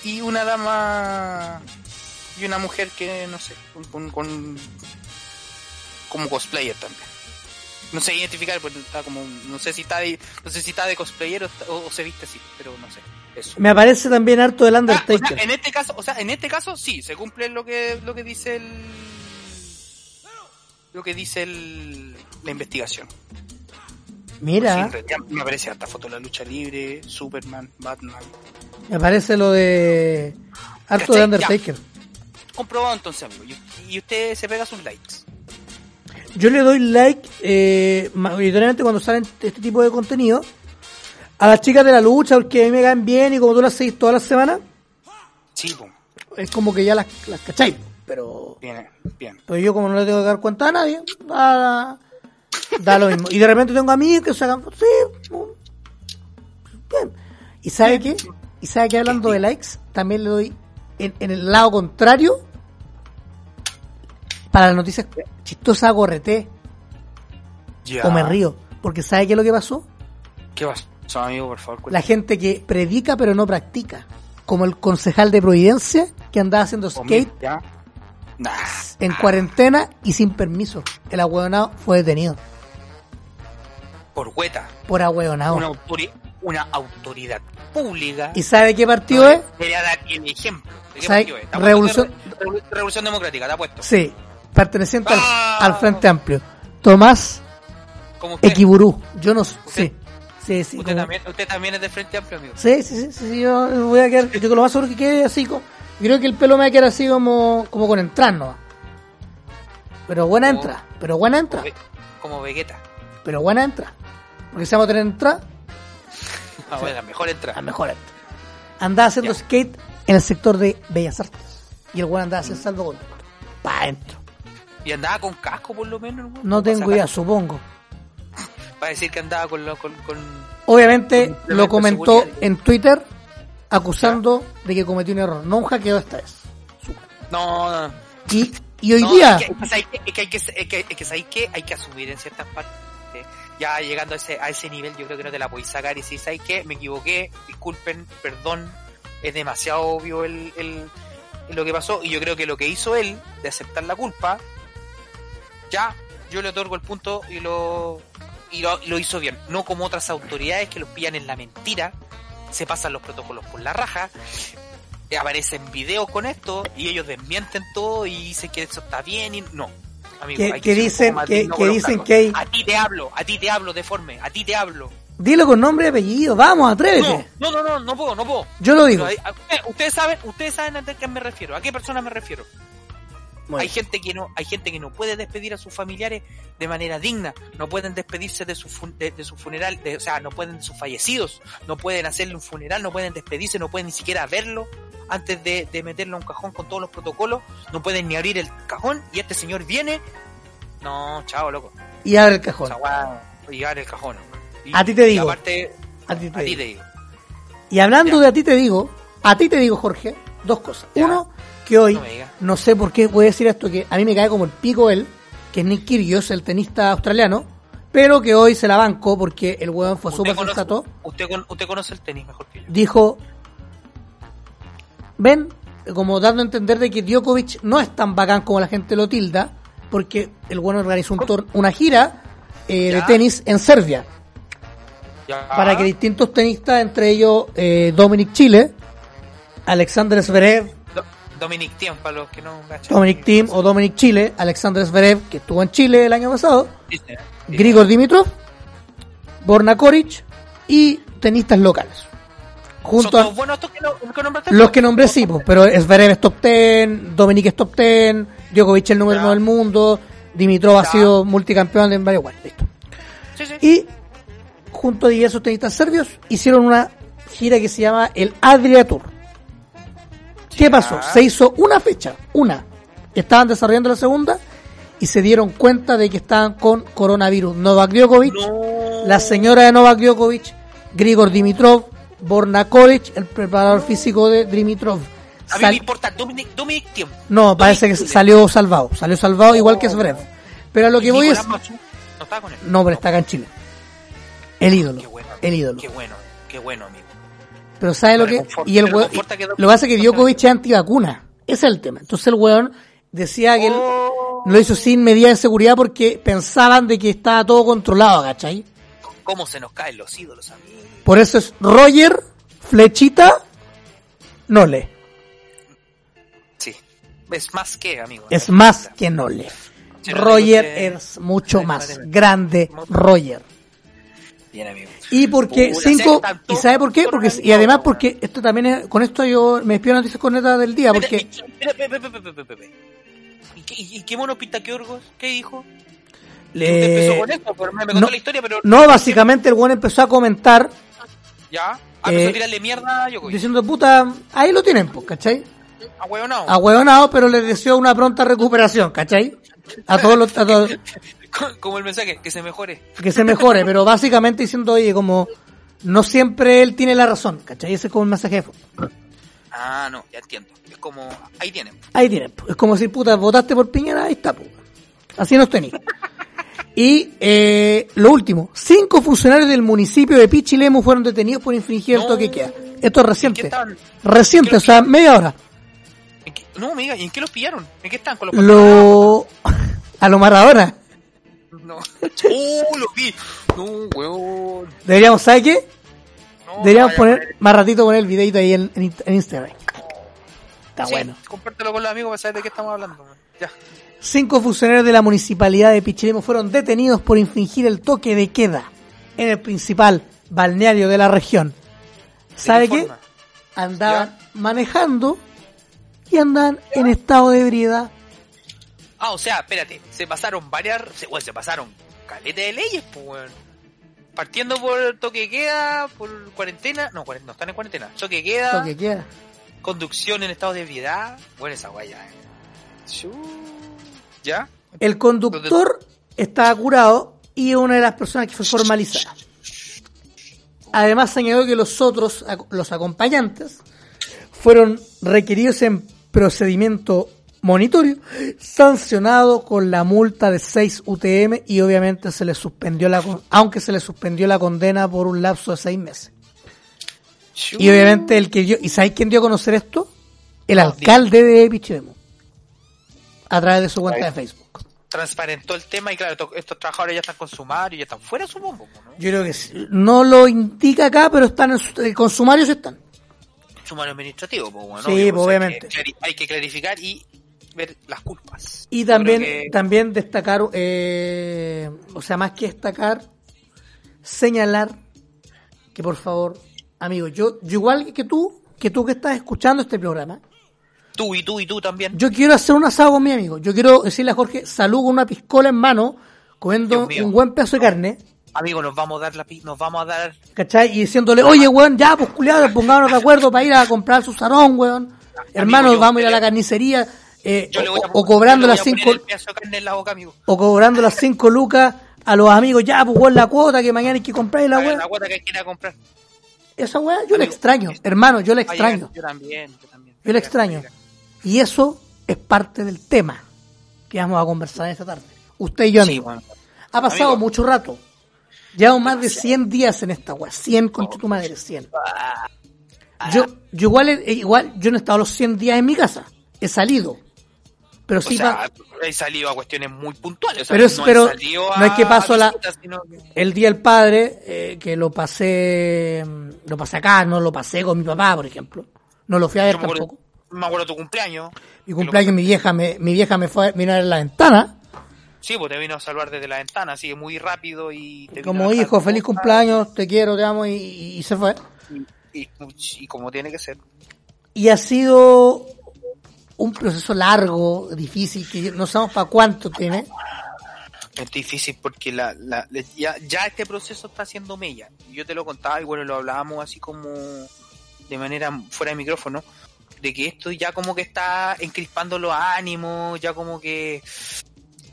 y una dama y una mujer que no sé, con, con, como cosplayer también. No sé identificar, pues está como, no sé si está de, no sé si está de cosplayer o se viste así, pero no sé. Eso. Me aparece también harto del Ah, o Undertaker. sea, en este caso, o sea, en este caso sí, se cumple lo que lo que dice el lo que dice el, la investigación. Mira, me aparece harta foto de la lucha libre, Superman, Batman. me aparece lo de harto de. Undertaker. Comprobado entonces, amigo. Y, y usted se pega sus likes. Yo le doy like eh, mayoritariamente cuando salen este tipo de contenido a las chicas de la lucha porque a mí me caen bien y como tú las seguís todas las semanas, Sí, es como que ya las, las cacháis. Pero, Bien, bien. pero yo como no le tengo que dar cuenta a nadie, da, da lo mismo. Y de repente tengo amigos que sacan, sí, bien. ¿Y sabe qué? ¿Y sabe que hablando de likes? También le doy en, en el lado contrario para las noticias chistosas RT Ya. o me río. Porque ¿sabe qué es lo que pasó? ¿Qué pasó, amigo, por favor? La gente que predica pero no practica. Como el concejal de Providencia que andaba haciendo skate ¿Ya? Nah. en cuarentena y sin permiso. El ahueonado fue detenido Por hueta. por ahueonado. Una, autori- una autoridad pública. ¿Y sabe qué partido es? Debería dar el ejemplo. ¿De qué ¿Sabe? partido es? Te apuesto Revolución- Re- Revolución Democrática, te apuesto. Sí, perteneciente al, Ah. al Frente Amplio. Tomás. Equiburú. Yo no sé. Sí, sí, sí. Usted, como- también, usted también es de Frente Amplio, amigo. Sí, sí, sí, sí, yo voy a quedar, yo lo más seguro que quede así, como, creo que el pelo me va a quedar así como, como con entrar, ¿no? Pero buena Como- entrada, pero buena entrada, Ve- Como Vegeta. pero buena entrada. Porque si vamos a tener entrada, Ah, bueno, la mejor la entrada. mejor entrada. Andaba haciendo Ya. skate en el sector de Bellas Artes. Y el buen andaba haciendo salvo con pa' adentro. Y andaba con casco, por lo menos. ¿no? No tengo idea, supongo. Para decir que andaba con. lo- con, con... Obviamente Con lo comentó en Twitter acusando de que cometió un error. No un hackeo esta vez. No, no, no. Y, y hoy No, día, Es que, que hay que- que que, que, que que asumir en ciertas partes. Ya llegando a ese, a ese nivel, yo creo que no te la podéis sacar y si ¿sabes qué? Me equivoqué, disculpen, perdón, es demasiado obvio el, el, lo que pasó y yo creo que lo que hizo él de aceptar la culpa, ya, yo le otorgo el punto y lo y lo, lo hizo bien. No como otras autoridades que los pillan en la mentira, se pasan los protocolos por la raja, aparecen videos con esto y ellos desmienten todo y dicen que eso está bien y no. Amigo, Que- hay que dicen- que- que dicen que hay- A ti te hablo, a ti te hablo, deforme, a ti te hablo. Dilo con nombre y apellido, vamos, atrévete. No, no, no, no, no puedo, no puedo. Yo lo digo. Pero a- ustedes saben, ustedes saben a qué me refiero, a qué persona me refiero. Hay gente que no, hay gente que no puede despedir a sus familiares de manera digna, no pueden despedirse de su fun- de, de su funeral, de- o sea, no pueden sus fallecidos, no pueden hacerle un funeral, no pueden despedirse, no pueden ni siquiera verlo antes de, de meterlo a un cajón con todos los protocolos, no pueden ni abrir el cajón y este señor viene, no, chao, loco, y abre el cajón. y abre el cajón. Y- A ti te digo. aparte, A ti te a digo. te digo. Y hablando Ya. de a ti te digo, a ti te digo, Jorge, dos cosas. Ya. Uno, que hoy, No sé por qué voy a decir esto, que a mí me cae como el pico él, que es Nick Kyrgios, el tenista australiano, pero que hoy se la bancó porque el huevón fue súper sensato. usted, usted conoce el tenis mejor que yo. Dijo, ven, como dando a entender de que Djokovic no es tan bacán como la gente lo tilda, porque el bueno organizó un una gira eh, de tenis en Serbia, Ya. para que distintos tenistas, entre ellos eh, Dominic Chile, Alexander Zverev, Dominic Thiem, para los que no. Dominic Thiem o Dominic Chile, Alexander Zverev, que estuvo en Chile el año pasado, Grigor Dimitrov, Borna Koric y tenistas locales. ¿Son Junto a buenos estos que, no, que nombraste? los que nombré sí, pues, pero Zverev es top 10, Dominic es top 10, Djokovic el número uno del mundo, Dimitrov ha sido multicampeón en varios bueno, listo. Y junto a diversos tenistas serbios hicieron una gira que se llama el Adria Tour. ¿Qué pasó? Se hizo una fecha, una. Estaban desarrollando la segunda y se dieron cuenta de que estaban con coronavirus. Novak Djokovic, No. la señora de Novak Djokovic, Grigor Dimitrov, Borna Koric, el preparador físico de Dimitrov. A mí Sal- me importa Dominic, Dominic Thiem. no, parece que salió salvado. Salió salvado igual que. Zverev. Pero a lo que voy es... No estaba con él. No, pero está acá en Chile. El ídolo. Qué bueno. El ídolo. Qué bueno, qué bueno, amigo. Pero ¿sabe lo que? reconforta- Y el weón- lo que pasa es que Djokovic es antivacuna. Ese es el tema. Entonces el weón decía que él Oh, lo hizo sin medidas de seguridad porque pensaban de que estaba todo controlado, ¿cachai? ¿Cómo se nos caen los ídolos? Por eso es Roger, flechita, Nole. Sí. Es más que, amigo. Es más que Nole. Roger es mucho más grande, Roger. Amigo. Y porque cinco, tanto y sabe por qué, porque y además porque esto también es, con esto yo me despido de noticias cornetas del día, porque. ¿Y qué, mono pinta que Orgos? ¿Qué dijo? Empezó le, con esto, pero me, contó no, la historia, pero... no, básicamente el weón empezó a comentar Ya. Ah, empezó Eh, a tirarle mierda a diciendo, puta, ahí lo tienen, pues, ¿cachai? A huevo no. Ahueonado, pero les deseo una pronta recuperación, ¿cachai? A todos los, a todos, Como el mensaje, que se mejore. que se mejore, pero básicamente diciendo, oye, como no siempre él tiene la razón, ¿cachai? Ese es como el mensaje de fondo. Ah, no, ya entiendo. Es como, ahí tienen. Ahí tienen, es como decir, puta, votaste por Piñera, ahí está, pues. Así nos tenéis. Y eh, lo último, cinco funcionarios del municipio de Pichilemu fueron detenidos por infringir el toque de queda. Esto es ¿En reciente. Reciente, o sea, media hora. ¿En qué- No, amiga, ¿y en qué los pillaron? ¿En qué están? ¿Con los Lo... A lo Maradona. No. ¡Oh, lo vi! No, huevón. Deberíamos, ¿sabe qué? No, Deberíamos vaya poner, más ratito poner el videito ahí en, en- en Instagram. Está Sí, bueno. Compártelo con los amigos para saber de qué estamos hablando. Ya. Cinco funcionarios de la municipalidad de Pichilemu fueron detenidos por infringir el toque de queda en el principal balneario de la región. ¿Sabe qué? Andaban manejando y andaban en estado de ebriedad. Ah, o sea, espérate, se pasaron varias, se, bueno, se pasaron caleta de leyes, pues, weón. Partiendo por toque de queda, por cuarentena, no, no están en cuarentena, toque de queda, Toque queda. conducción en estado de ebriedad, bueno, esa guaya, eh. ¿Ya? El conductor estaba curado y una de las personas que fue formalizada. Además añadió que los otros, los acompañantes, fueron requeridos en procedimiento monitorio, sancionado con la multa de 6 UTM y obviamente se le suspendió la, aunque se le suspendió la condena por un lapso de 6 meses. Y obviamente el que dio, ¿y sabéis quién dio a conocer esto? El alcalde de Pichilemu. A través de su cuenta de Facebook. transparentó el tema y claro, estos, trabajadores ya están con sumario ya están fuera, supongo, ¿no? Yo creo que sí. no lo indica acá, pero están en su, eh, con sumarios están. Sumario administrativo, pues bueno. Sí, obvio, pues, hay obviamente. que Hay que clarificar y ver las culpas. Y también, que- también destacar, eh, o sea, más que destacar, señalar que por favor, amigo, yo, yo igual que tú, que tú que estás escuchando este programa, Tú y tú y tú también. yo quiero hacer un asado con mi amigo. Yo quiero decirle a Jorge, salud con una piscola en mano, comiendo un buen pedazo de carne, Amigo, nos vamos a dar la nos vamos a dar ¿cachai? Y diciéndole, oye, weón, ya, pues culiados, pongámonos de acuerdo para ir a comprar su sarón, weón. Hermanos, yo- vamos a ir a la carnicería, eh, yo le voy a, o, o cobrando yo le las voy a poner cinco, el pedazo de carne en la boca, amigo. o cobrando las cinco lucas a los amigos, ya, pues la cuota que mañana hay que comprar y la weón. la cuota que hay que ir a comprar. Esa weá yo la extraño, hermano, yo la Va a extraño. Yo también, yo también. Yo la extraño. Y eso es parte del tema que vamos a conversar esta tarde. Usted y yo, Sí, amigo. bueno. Ha pasado Amigo. mucho rato. Llevamos más de 100 días en esta weá. 100 con tu madre, 100. Yo, yo igual, he- igual, yo no he estado los 100 días en mi casa. He salido. Pero O sí, sea, pa- he salido a cuestiones muy puntuales. o sea, Pero es- no pero no es que paso la- sino el día del padre, eh, que lo pasé, lo pasé acá, no lo pasé con mi papá, por ejemplo. No lo fui a ver Yo me acuerdo, tampoco. me acuerdo tu cumpleaños. Mi cumpleaños, mi vieja me, mi vieja me fue a mirar en la ventana. Sí, pues te vino a saludar desde la ventana, así que muy rápido y... te Como hijo, feliz cumpleaños, te quiero, te amo, y, y se fue. Y, y- y como tiene que ser. Y ha sido un proceso largo, difícil, que no sabemos para cuánto tiene. Es difícil porque la, la, ya, ya este proceso está haciendo mella. Yo te lo contaba y bueno, lo hablábamos así como de manera fuera de micrófono, de que esto ya como que está encrispando los ánimos, ya como que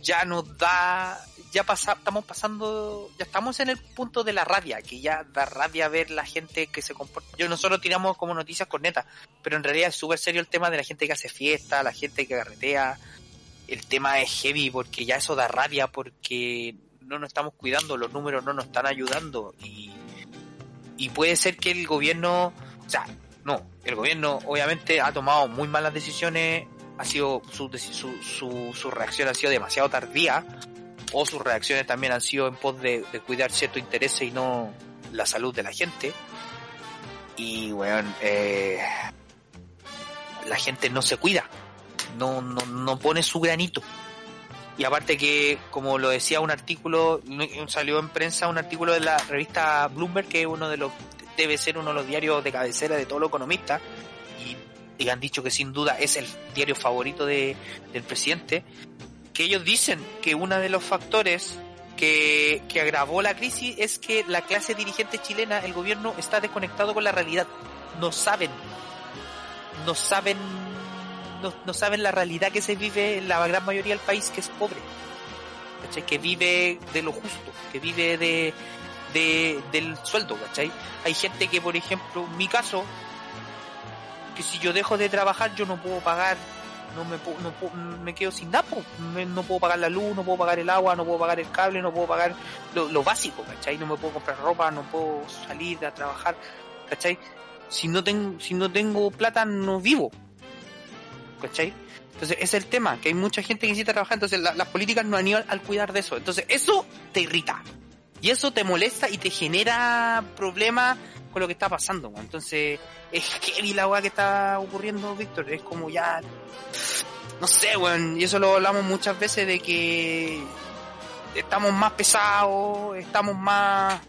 ya nos da, ya pasa, estamos pasando, ya estamos en el punto de la rabia, que ya da rabia ver la gente que se comporta. Yo nosotros tiramos como noticias cornetas, pero en realidad es súper serio el tema de la gente que hace fiesta, la gente que carretea. El tema es heavy porque ya eso da rabia porque no nos estamos cuidando, los números no nos están ayudando y, y puede ser que el gobierno, o sea, no, el gobierno obviamente ha tomado muy malas decisiones, ha sido su, su, su, su reacción ha sido demasiado tardía o sus reacciones también han sido en pos de, cuidar ciertos intereses y no la salud de la gente. Y, weón, eh, la gente no se cuida, no, no, no pone su granito. Y aparte que, como lo decía un artículo, salió en prensa un artículo de la revista Bloomberg, que es uno de los, debe ser uno de los diarios de cabecera de todos los economistas, y, y han dicho que sin duda es el diario favorito de, del presidente, que ellos dicen que uno de los factores que, que agravó la crisis es que la clase dirigente chilena, el gobierno, está desconectado con la realidad. No saben, no saben, no, no saben la realidad que se vive en la gran mayoría del país, que es pobre. ¿cachai? Que vive de lo justo, que vive de, de, del sueldo, ¿cachai? Hay gente que, por ejemplo, en mi caso, que si yo dejo de trabajar yo no puedo pagar no me no pu- me quedo sin nada no puedo pagar la luz no puedo pagar el agua no puedo pagar el cable no puedo pagar lo, lo básico ¿cachai? no me puedo comprar ropa no puedo salir a trabajar ¿cachai? si no tengo si no tengo plata no vivo ¿cachai? entonces ese es el tema que hay mucha gente que necesita trabajar entonces la- las políticas no han ido al cuidar de eso entonces eso te irrita y eso te molesta y te genera problemas con lo que está pasando weón. entonces es heavy la weá que está ocurriendo Víctor es como ya no sé, weón, y eso lo hablamos muchas veces de que estamos más pesados, estamos más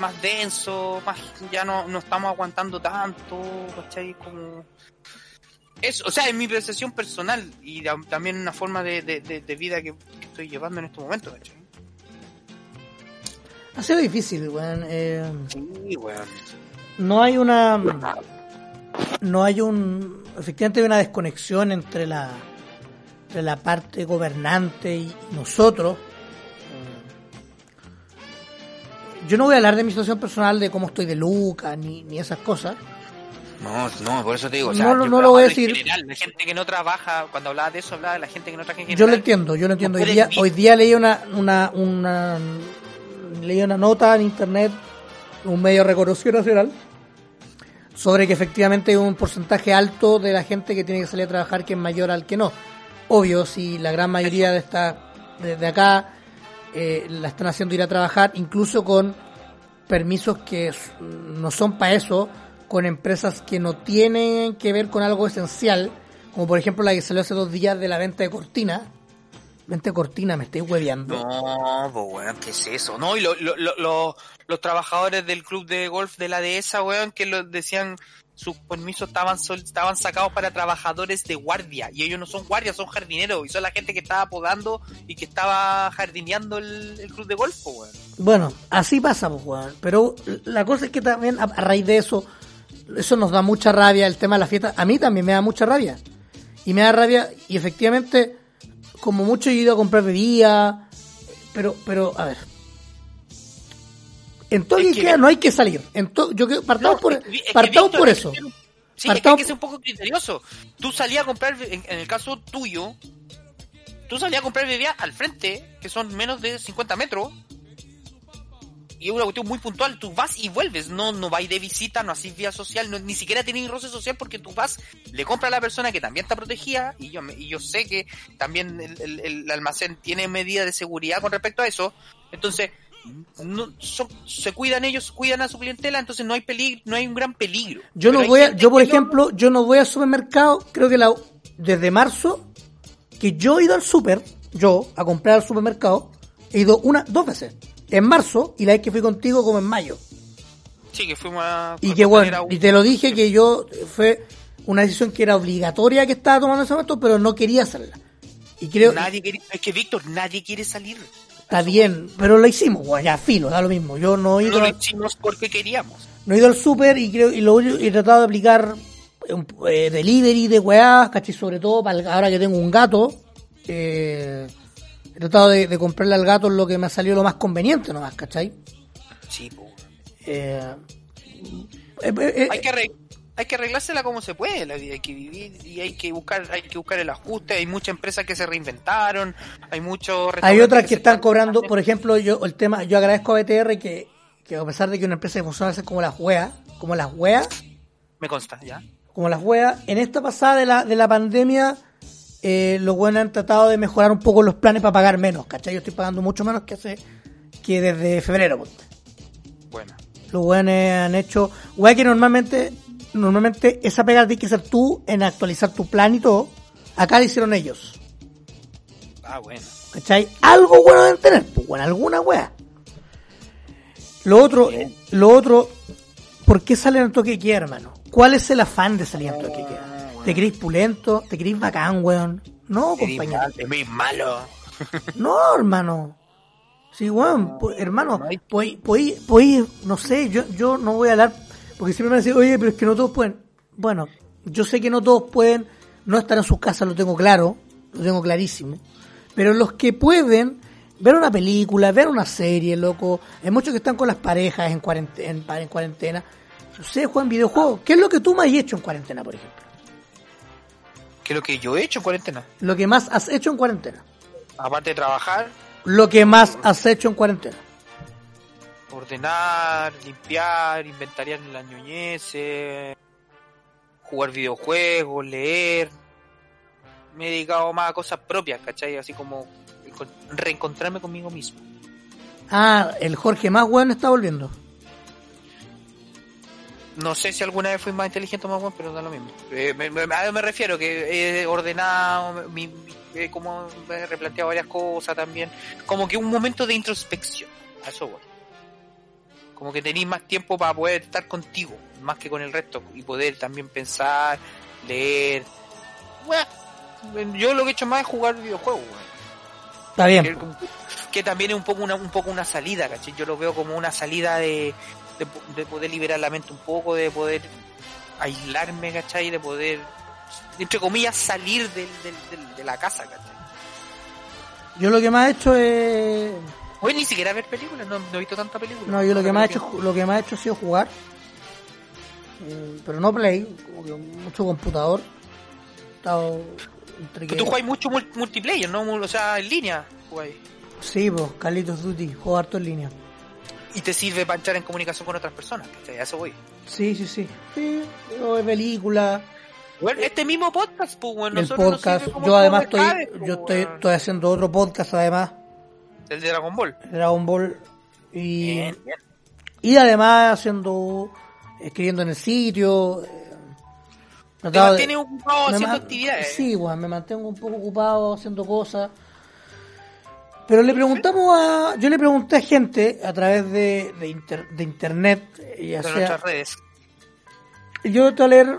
más densos, más ya no, no estamos aguantando tanto, ¿cachai? Como eso, o sea, es mi percepción personal y también una forma de, de, de- de vida que, que estoy llevando en estos momentos, ¿cachai? Ha sido difícil, weón. Eh, Sí, weón. no hay una. No hay un. Efectivamente, hay una desconexión entre la. Entre la parte gobernante y nosotros. Eh, Yo no voy a hablar de mi situación personal, de cómo estoy de Luca, ni, ni esas cosas. No, no, por eso te digo, o sea, No, lo voy a decir. general, la gente que no trabaja, cuando hablaba de eso, hablaba de la gente que no trabaja en general. Yo lo entiendo, yo lo entiendo. Hoy día, hoy día leí una, una, una, leí una nota en internet, un medio reconocido nacional, sobre que efectivamente hay un porcentaje alto de la gente que tiene que salir a trabajar que es mayor al que no. Obvio, si la gran mayoría de esta desde acá eh, la están haciendo ir a trabajar, incluso con permisos que no son para eso, con empresas que no tienen que ver con algo esencial, como por ejemplo la que salió hace dos días de la venta de cortina. Venta de cortina, me estoy hueveando. No, pues weón, ¿qué es eso? No, y lo- lo- lo- lo- los trabajadores del club de golf de la dehesa, weón, que lo decían sus permisos estaban sol- estaban sacados para trabajadores de guardia y ellos no son guardias, son jardineros y son la gente que estaba podando y que estaba jardineando el, el club de golf, pues, weón. Bueno, así pasa, pues, weón. Pero la cosa es que también a, a raíz de eso, eso nos da mucha rabia el tema de la fiesta. A mí también me da mucha rabia. Y me da rabia, y efectivamente, como mucho he ido a comprar bebidas, pero, pero, a ver. En todo Es que- no hay que salir. En to- yo creo, partamos No, por, es que- partamos Víctor, por eso. Sí, es que hay Partamos- que ser un poco criterioso. Tú salías a comprar, en, en el caso tuyo, tú salías a comprar bebidas al frente, que son menos de 50 metros, y es una cuestión muy puntual. Tú vas y vuelves, no no vais de visita, no haces vía social, no- ni siquiera tienes roce social porque tú vas, le compras a la persona que también está protegida, y yo, y yo sé que también el, el- el almacén tiene medidas de seguridad con respecto a eso. Entonces, no, se cuidan ellos, cuidan a su clientela, entonces no hay peligro, no hay un gran peligro. Yo no voy a, yo por ejemplo, yo no voy al supermercado, creo que la, desde marzo, que yo he ido al super, yo, a comprar al supermercado, he ido una, dos veces. En marzo, y la vez que fui contigo como en mayo. Sí, que fuimos a... Y que bueno, un- y te lo dije que yo, fue una decisión que era obligatoria que estaba tomando ese momento, pero no quería hacerla. Y creo, Nadie quiere... Es que Víctor, nadie quiere salir. está bien, pero lo hicimos, bueno, ya, filo, da lo mismo. Yo no he ido, No lo hicimos porque queríamos. no he ido al super y creo, y lo he tratado de aplicar un, eh, delivery de weá, ¿cachai? Sobre todo para el- ahora que tengo un gato, eh, tratado de, de comprarle al gato lo que me ha salido lo más conveniente nomás, ¿cachai? Sí. Eh, eh, eh, Hay que arreg- hay que arreglársela como se puede, la vida hay que vivir y hay que buscar, hay que buscar el ajuste, hay muchas empresas que se reinventaron, hay muchos Hay otras que están cobrando, por ejemplo, yo el tema, yo agradezco a BTR que, que a pesar de que una empresa que funciona como las weas, como las weas, Me consta, ¿ya? como las weas, en esta pasada de la, de la pandemia, eh, los buenos han tratado de mejorar un poco los planes para pagar menos, ¿cachai? Yo estoy pagando mucho menos que hace, que desde febrero, ponte. Bueno. Los buenos han hecho, wea que normalmente, normalmente esa pega tienes que ser tú en actualizar tu plan y todo. Acá lo hicieron ellos. Ah, bueno. ¿Cachai? Algo bueno deben tener, pues bueno, alguna wea. Lo otro, lo otro, ¿por qué salen en toque de queda, hermano? ¿Cuál es el afán de salir en toque de queda? ¿Te crees pulento? ¿Te crees bacán, weón? No, compañero. mal- eres malo. No, hermano. Sí, weón, po- hermano, pues, pues, pues, no sé, yo, yo no voy a hablar, porque siempre me dicen, oye, pero es que no todos pueden. Bueno, yo sé que no todos pueden no estar en sus casas, lo tengo claro, lo tengo clarísimo. Pero los que pueden ver una película, ver una serie, loco, hay muchos que están con las parejas en cuarentena, en, en cuarentena. Ustedes juegan videojuegos. ¿Qué es lo que tú más has hecho en cuarentena, por ejemplo? ¿Qué es lo que yo he hecho en cuarentena? Lo que más has hecho en cuarentena. Aparte de trabajar, Lo que más has hecho en cuarentena. ordenar, limpiar, inventariar en las ñoñeces, jugar videojuegos, leer. Me he dedicado más a cosas propias, ¿cachai? Así como encon- reencontrarme conmigo mismo. Ah, el Jorge más weón está volviendo. No sé si alguna vez fui más inteligente o más bueno, pero da lo mismo. Eh, me, me- a eso me refiero, que he ordenado, mi, como he replanteado varias cosas también. Como que un momento de introspección. A eso voy. Como que tenéis más tiempo para poder estar contigo, más que con el resto. Y poder también pensar, leer. Bueno, yo lo que he hecho más es jugar videojuegos. Está bien. Que, que también es un poco una, un poco una salida, ¿cachai? Yo lo veo como una salida de, de, de poder liberar la mente un poco, de poder aislarme, ¿cachai? De poder, entre comillas, salir del, del- del- de la casa, ¿cachai? Yo lo que más he hecho es... Hoy ni siquiera ver películas, no, no he visto tanta película. No, yo lo que más he hecho, lo que más he hecho ha sido jugar. Eh, pero no play, como que mucho computador. He estado entre que... Tú jugáis mucho mul- multiplayer, ¿no? O sea, en línea, jugáis. Sí, pues, Carlitos Duty, juego harto en línea. Y te sirve para entrar en comunicación con otras personas, ¿cachai? A eso voy. Sí, sí, sí. Sí, veo de películas, Bueno, este mismo podcast, pues, bueno, el podcast. Yo además estoy, pues, yo estoy, estoy haciendo otro podcast además, El de Dragon Ball. Dragon Ball, y, Bien, bien. y además haciendo, escribiendo en el sitio. eh, Te mantienes ocupado me haciendo actividades. Sí, weón, me mantengo un poco ocupado haciendo cosas. Pero le preguntamos a, yo le pregunté a gente a través de, de, inter- de internet, eh, de sea, nuestras redes. yo te voy a leer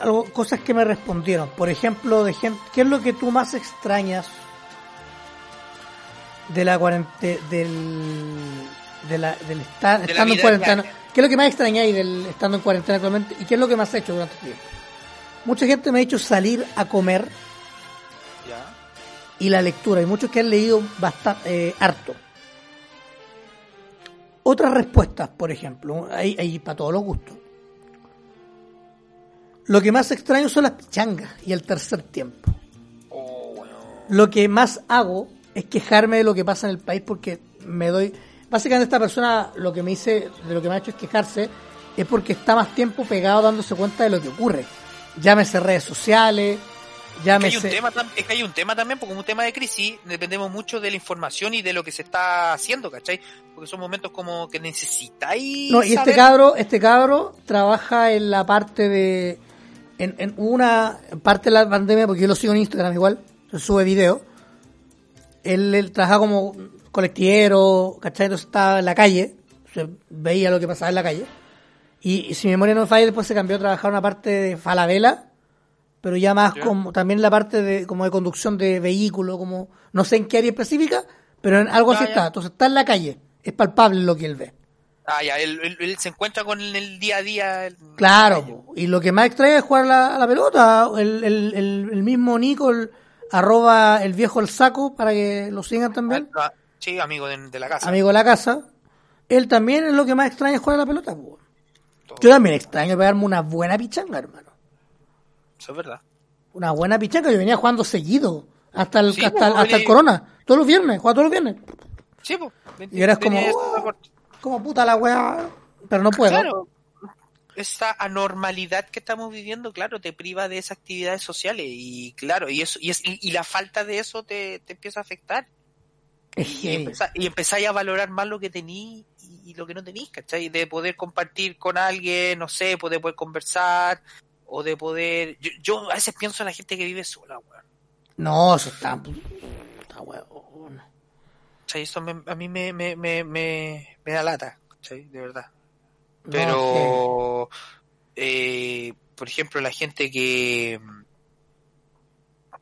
algo, cosas que me respondieron. Por ejemplo, de gente, ¿qué es lo que tú más extrañas de la cuarentena, del, de la, del estar, De la estando en cuarentena? diaria. ¿Qué es lo que más extrañáis del estando en cuarentena actualmente? ¿Y qué es lo que más has hecho durante el tiempo? Mucha gente me ha dicho salir a comer. Y la lectura. Hay muchos que han leído bastante, eh, harto. Otras respuestas, por ejemplo, hay, hay para todos los gustos. Lo que más extraño son las pichangas y el tercer tiempo. Lo que más hago es quejarme de lo que pasa en el país porque me doy... Básicamente esta persona lo que me dice, de lo que me ha hecho es quejarse, es porque está más tiempo pegado dándose cuenta de lo que ocurre. Llámese redes sociales, Es que, hay un tema, es que hay un tema también, porque como un tema de crisis, dependemos mucho de la información y de lo que se está haciendo, ¿cachai? Porque son momentos como que necesitáis. No, y este cabro, este cabro trabaja en la parte de, en, en una parte de la pandemia, porque yo lo sigo en Instagram igual, se sube video. Él, él trabaja como colectivero, ¿cachai? Entonces estaba en la calle, se veía lo que pasaba en la calle. Y, y si mi memoria no me falla, después se cambió a trabajar una parte de Falabella, pero ya más como también la parte de como de conducción de vehículo, como no sé en qué área específica, pero en algo Ah, así está. Entonces está en la calle, es palpable lo que él ve. Ah, ya, él, él- él se encuentra con el día a día. el- Claro, y lo que más extrae es jugar la, a la pelota. El, el, el, mismo Nico, arroba el viejo el saco, para que lo sigan también, Ah, Sí, amigo de, de la casa. amigo de la casa. Él también es lo que más extraña es jugar a la pelota. Todo. Yo también extraño pegarme una buena pichanga, hermano. Eso es verdad. Una buena pichanga. Yo venía jugando seguido, hasta el, Sí, hasta, po, hasta el corona. Todos los viernes, jugaba todos los viernes. Sí, pues. Y eras como, "Oh". Como puta la weá, pero no puedo. Claro. Esa anormalidad que estamos viviendo, claro, te priva de esas actividades sociales y claro, y eso y, es, y, y la falta de eso te, te empieza a afectar y, empezá- y empezáis a valorar más lo que tení y, y lo que no tenís, ¿cachai? De poder compartir con alguien, no sé, poder, poder conversar o de poder... Yo, yo a veces pienso en la gente que vive sola, weón. No, eso está... Está weón. ¿Cachai? Eso me- a mí me, me, me, me, me da lata. De verdad. No, Pero, eh, por ejemplo, la gente que...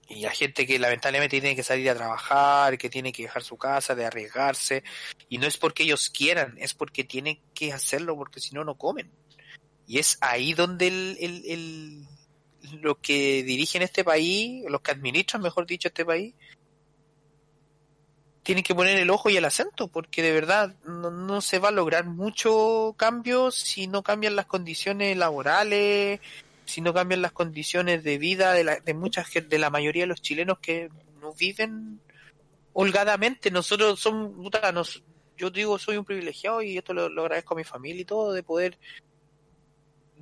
Y la gente que lamentablemente tiene que salir a trabajar, que tiene que dejar su casa, de arriesgarse, y no es porque ellos quieran, es porque tienen que hacerlo, porque si no, no comen. Y es ahí donde el, el, el, lo que dirigen este país, los que administran, mejor dicho, este país, tienen que poner el ojo y el acento, porque de verdad no, no se va a lograr mucho cambio si no cambian las condiciones laborales, si no cambian las condiciones de vida de, la, de mucha gente, de la mayoría de los chilenos que no viven holgadamente. Nosotros somos, yo digo, soy un privilegiado y esto lo, lo agradezco a mi familia y todo, de poder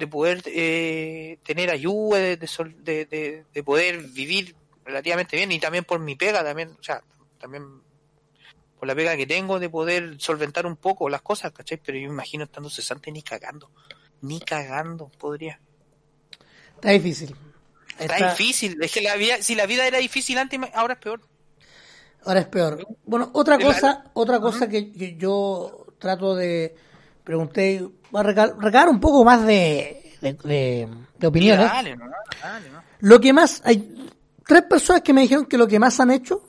de poder eh, tener ayuda, de, de, sol- de, de- de poder vivir relativamente bien y también por mi pega, también, o sea, también por la pega que tengo de poder solventar un poco las cosas, ¿cachai? Pero yo me imagino estando cesante ni cagando, ni cagando podría. Está difícil. Está, Está- difícil, es que la vida, si la vida era difícil antes, ahora es peor. Ahora es peor. Bueno, otra cosa, otra cosa que, que yo trato de pregunté, voy a recabar un poco más de, de, de- de opiniones. Dale, no, dale, no. Lo que más, hay tres personas que me dijeron que lo que más han hecho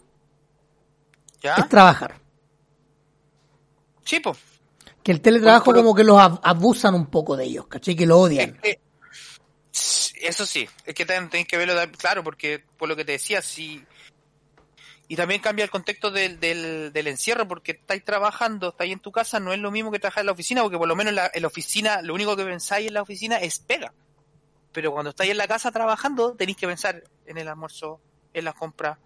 ¿Ya? es trabajar. Sí, po. Que el teletrabajo como que los ab- abusan un poco de ellos, ¿cachai? Que lo odian. Eh, Eso sí, es que también tenéis que verlo, claro, porque por lo que te decía, si... Y también cambia el contexto del, del, encierro, porque estáis trabajando, estáis en tu casa, no es lo mismo que trabajar en la oficina, porque por lo menos en la, oficina, lo único que pensáis en la oficina es pega. Pero cuando estáis en la casa trabajando, tenéis que pensar en el almuerzo, en las compras,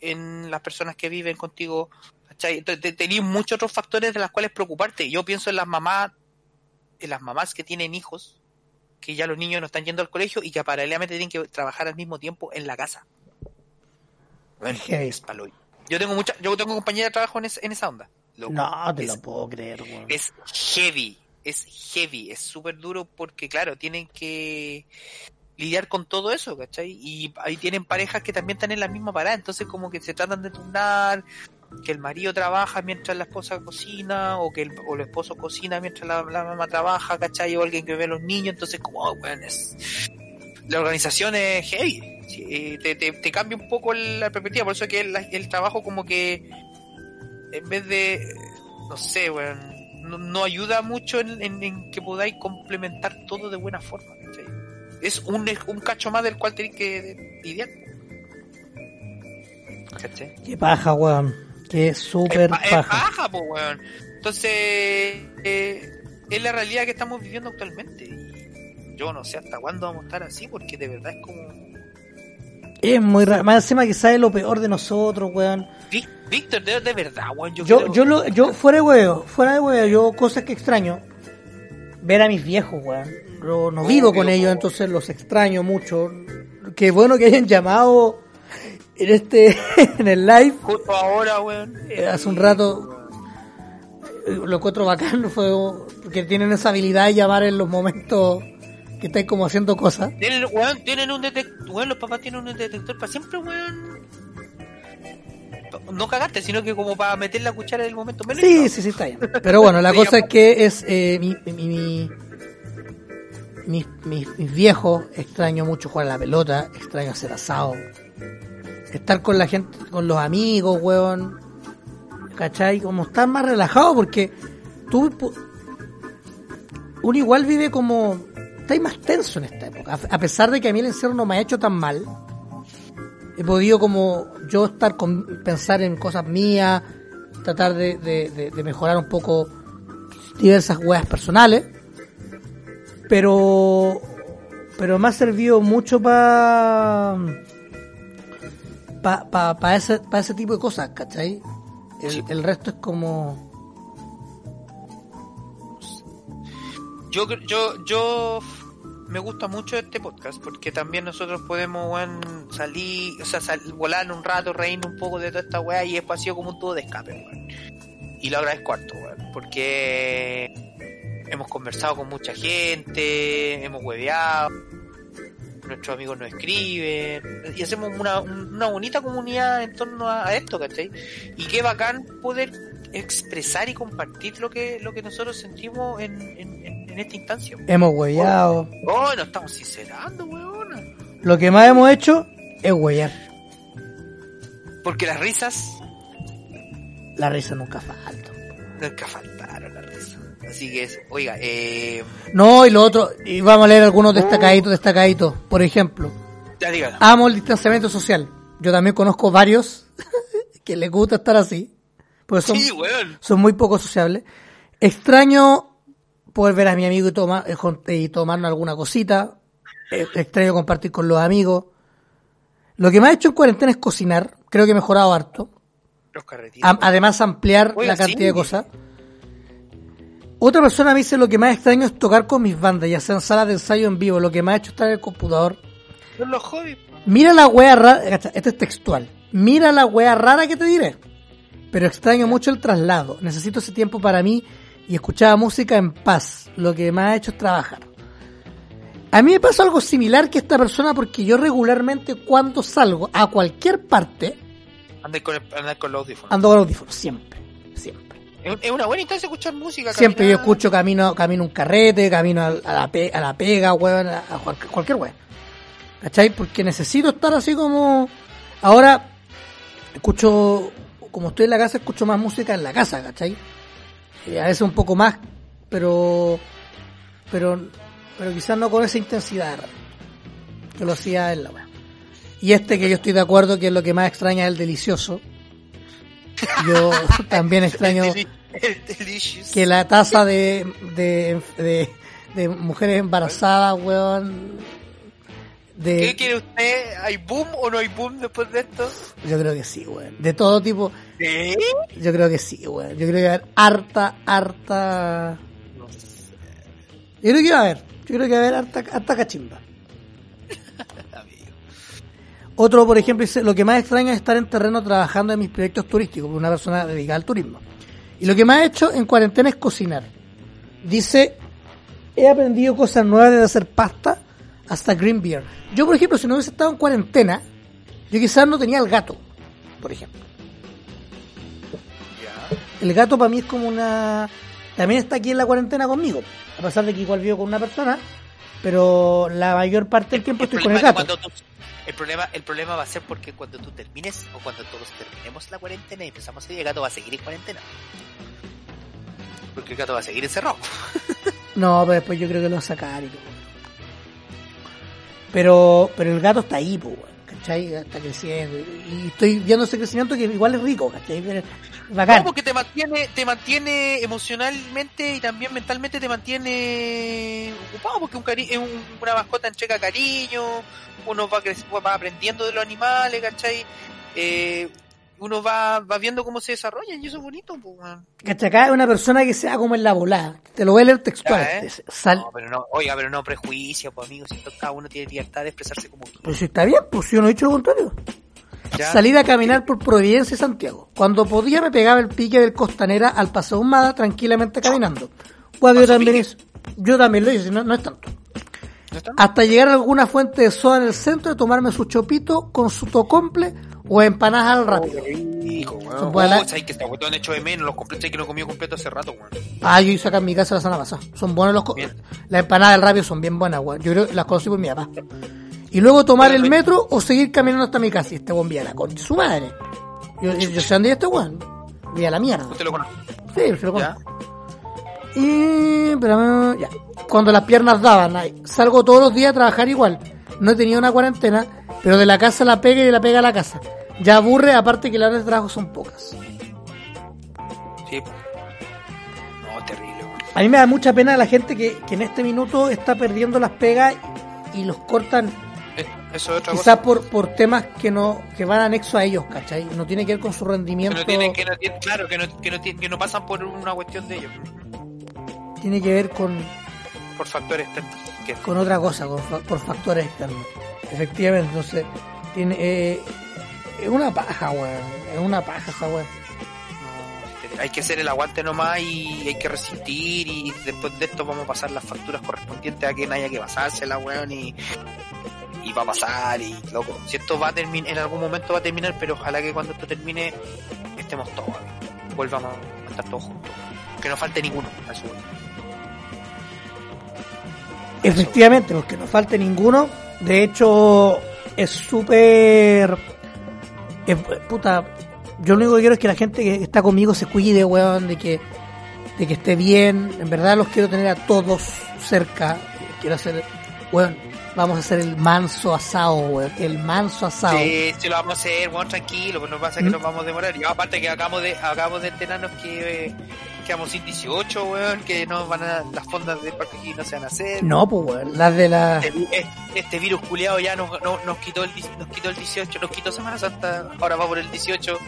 en las personas que viven contigo, tenéis muchos otros factores de los cuales preocuparte. Yo pienso en las mamás, en las mamás que tienen hijos, que ya los niños no están yendo al colegio y que paralelamente tienen que trabajar al mismo tiempo en la casa. Es palo. Yo tengo mucha, yo tengo compañía de trabajo en, es- en esa onda. loco. No, te es, lo puedo creer, weón. es heavy, es heavy, es súper duro porque claro, tienen que lidiar con todo eso, ¿cachai? Y ahí tienen parejas que también están en la misma parada, entonces como que se tratan de turnar, que el marido trabaja mientras la esposa cocina, o que el, o el esposo cocina mientras la, la mamá trabaja, ¿cachai? O alguien que ve a los niños, entonces como, oh, es... La organización es heavy, eh, te, te, te cambia un poco la perspectiva, por eso es que el, el trabajo como que en vez de, no sé, weón, no, no ayuda mucho en, en- en que podáis complementar todo de buena forma. Es un, un cacho más del cual tenéis que lidiar. ¿Cachai? Qué paja, weón. Qué súper es paja. paja, po, weón. Entonces, eh, es la realidad que estamos viviendo actualmente. Y yo no sé hasta cuándo vamos a estar así, porque de verdad es como... Es muy raro. Más encima que sabe lo peor de nosotros, weón. Víctor, de, de verdad, weón. Yo, Yo, creo- yo, lo, yo, fuera de huevo, fuera de huevo, yo cosas que extraño. Ver a mis viejos, weón. Yo no vivo con ellos, entonces los extraño mucho. Qué bueno que hayan llamado en este, en el live. Justo ahora, weón. Eh, hace un rato eh, lo encuentro bacán fue porque tienen esa habilidad de llamar en los momentos que estáis como haciendo cosas. Tienen, weón, tienen un detector, weón, los papás tienen un detector para siempre, weón. No cagaste, sino que como para meter la cuchara en el momento menos. Sí, sí, sí, está bien. Pero bueno, la cosa es que es eh, mi, mi, mi- mis, mis- mis viejos, extraño mucho jugar a la pelota, extraño hacer asado, estar con la gente, con los amigos, weón, ¿cachai? Como estar más relajado porque tú, uno igual vive como, estáis más tenso en esta época, a pesar de que a mí el encierro no me ha hecho tan mal, he podido como yo estar con, pensar en cosas mías, tratar de, de- de- de mejorar un poco diversas weas personales, pero pero me ha servido mucho para para pa, pa ese, pa ese tipo de cosas, ¿cachai? El, Sí. el resto es como... Yo, yo, yo me gusta mucho este podcast porque también nosotros podemos, salir, o sea, sal- volar un rato, reírnos un poco de toda esta weá y después ha sido como un tubo de escape. Y lo agradezco harto, weón, porque hemos conversado con mucha gente, hemos hueveado, nuestros amigos nos escriben y hacemos una, una bonita comunidad en torno a, a esto, ¿cachai? Y qué bacán poder expresar y compartir lo que lo que nosotros sentimos en, en, en- en esta instancia. Hemos huellado. Oh, nos estamos sincerando, weona. Lo que más hemos hecho es huellar. Porque las risas La risa nunca falta. nunca faltaron las risas. Así que, es- oiga, eh, No, y lo otro, y vamos a leer algunos destacaditos, destacaditos. Por ejemplo, ya diga. amo el distanciamiento social. Yo también conozco varios que les gusta estar así. Porque son, Sí, weón. son muy poco sociables. Extraño poder ver a mi amigo y, toma, eh, y tomarnos alguna cosita. Eh, Extraño compartir con los amigos. Lo que me ha hecho en cuarentena es cocinar. Creo que he mejorado harto. Los. Am- además ampliar la cantidad sí. de cosas. Otra persona me dice lo que más extraño es tocar con mis bandas, ya sea en salas de ensayo en vivo, lo que me ha hecho estar en el computador. Son los hobbies. Mira la wea rara, esto es textual. Mira la wea rara que te diré. Pero extraño mucho el traslado. Necesito ese tiempo para mí y escuchaba música en paz. Lo que me ha hecho es trabajar. A mí me pasó algo similar que esta persona porque yo regularmente cuando salgo a cualquier parte Andar con, el- andar con los audífonos. ando con audífonos. Siempre. Siempre. Es, una buena instancia escuchar música. Siempre yo escucho camino, camino un carrete, camino a, a la, pe- a la pega, weón, a, a cual- cualquier weón. ¿Cachai? Porque necesito estar así como... Ahora, escucho, como estoy en la casa, escucho más música en la casa, ¿cachai? A veces un poco más, pero... Pero, pero quizás no con esa intensidad que lo hacía en la weón. Y este que yo estoy de acuerdo que es lo que más extraña es el delicioso. Yo también extraño que la tasa de, de, de, de mujeres embarazadas, weón, ¿Qué quiere usted? ¿Hay boom o no hay boom después de esto? yo creo que sí, weón, de todo tipo, ¿Sí? yo creo que sí, weón, yo creo que va a haber harta, harta, yo creo que va a haber, Yo creo que va a haber harta, harta cachimba. Otro, por ejemplo, dice, lo que más extraña es estar en terreno trabajando en mis proyectos turísticos, por una persona dedicada al turismo. Y lo que más he hecho en cuarentena es cocinar. Dice, he aprendido cosas nuevas desde hacer pasta hasta green beer. Yo, por ejemplo, si no hubiese estado en cuarentena, yo quizás no tenía el gato, por ejemplo. El gato para mí es como una... También está aquí en la cuarentena conmigo, a pesar de que igual vivo con una persona, pero la mayor parte del tiempo estoy con el gato. tú- el problema, el problema va a ser porque cuando tú termines o cuando todos terminemos la cuarentena y empezamos a ir, el gato va a seguir en cuarentena. Porque el gato va a seguir encerrado. No, pero después yo creo que lo va a sacar y todo. Pero, pero el gato está ahí, pues, ¿cachai? Está creciendo. Y estoy viendo ese crecimiento que igual es rico, ¿cachai? Bacán. Te mantiene, te mantiene emocionalmente y también mentalmente te mantiene ocupado, porque un cari un- una mascota entrega cariño, uno va, va aprendiendo de los animales, ¿cachai? Eh, uno va, va viendo cómo se desarrollan y eso es bonito, pues. Acá es una persona que se da como en la volada. Te lo voy a leer textual. Ya, ¿eh? Sal... No, pero no, oiga, pero no prejuicio, pues amigos, si cada uno tiene libertad de expresarse como quiera. Pues si está bien, pues yo no he dicho lo contrario. Ya. Salir a caminar por Providencia y Santiago. Cuando podía me pegaba el pique del Costanera al Paseo Humada tranquilamente caminando. Bueno, yo también, es, yo también lo hice, no, no es tanto. Hasta llegar a alguna fuente de soda en el centro y tomarme su chopito con su tocomple o empanadas al rápido. Weón. buenas. Oh, sabes que cuestión hecho de menos, los completos que no completo hace rato, weón. Ah, yo hice acá en mi casa la semana pasada. Son buenos los... Bien. Las empanadas del rápido son bien buenas, weón. Yo creo que las conocí por mi papá. Y luego tomar el metro o seguir caminando hasta mi casa. Y este weón con su madre. Yo, yo, yo sé dónde este weón. Vive a la mierda. Usted lo conoce. Sí, se lo conozco. Y... Pero, ya. Cuando las piernas daban, salgo todos los días a trabajar igual. No he tenido una cuarentena, pero de la casa a la pega y de la pega a la casa. Ya aburre, aparte que las horas de trabajo son pocas. Sí. No, terrible. A mí me da mucha pena la gente que, que en este minuto está perdiendo las pegas y los cortan Eh, Eso es otra quizás cosa. por, por temas que no que van anexo a ellos, ¿cachai? No tiene que ver con su Que rendimiento, no tienen, que no tienen, claro, que no, que no, tienen- que no pasan por una cuestión de ellos, tiene que ver con, por factores externos. Que con otra cosa, con por factores externos. Efectivamente, entonces, tiene, eh, es una paja, weón. Es una paja esa weón. no, hay que hacer el aguante nomás y hay que resistir y después de esto vamos a pasar las facturas correspondientes a quien haya que pasársela, weón, y, y va a pasar y loco. Si esto va a terminar, en algún momento va a terminar, pero ojalá que cuando esto termine estemos todos, volvamos a estar todos juntos. Que no falte ninguno. a su- Efectivamente, porque no falte ninguno. De hecho, es súper. Es- Puta, yo lo único que quiero es que la gente que está conmigo se cuide, weón, de que, de que esté bien. En verdad los quiero tener a todos cerca. Quiero hacer, weón, vamos a hacer el manso asado, weón. El manso asado. Sí, sí lo vamos a hacer, bueno, tranquilo, pues no pasa que ¿Mm? nos vamos a demorar. Y aparte que acabamos de, acabamos de enterarnos que eh, quedamos sin 18, weón, que no van a, las fondas de parque aquí no se van a hacer. No, pues, weón, las de la. Este, este- virus culiado ya nos, no- nos quitó el, nos quitó el 18, nos quitó Semana Santa, ahora va por el 18.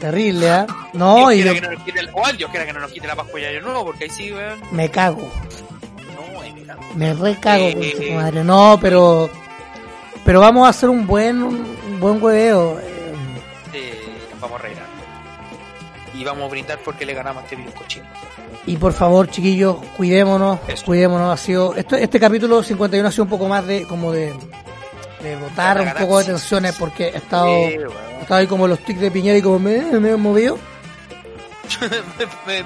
Terrible, ¿ah? No, Dios y quiera lo- que no nos quite el, o Dios quiera que no nos quite la Pascua y Año Nuevo, porque ahí sí, weón. me cago. No, me cago. Me recago, Eh, tu madre. No, pero. Pero vamos a hacer un buen, un buen hueveo. eh, Eh, vamos a reír. Y vamos a brindar porque le ganamos a este virus cochino. Y por favor, chiquillos, cuidémonos, Eso. cuidémonos. Ha sido, esto, este capítulo 51 ha sido un poco más de, como de, de botar un poco de tensiones porque he estado, Eh, he weón. estado ahí como los tics de Piñera y como me, me he movido. me,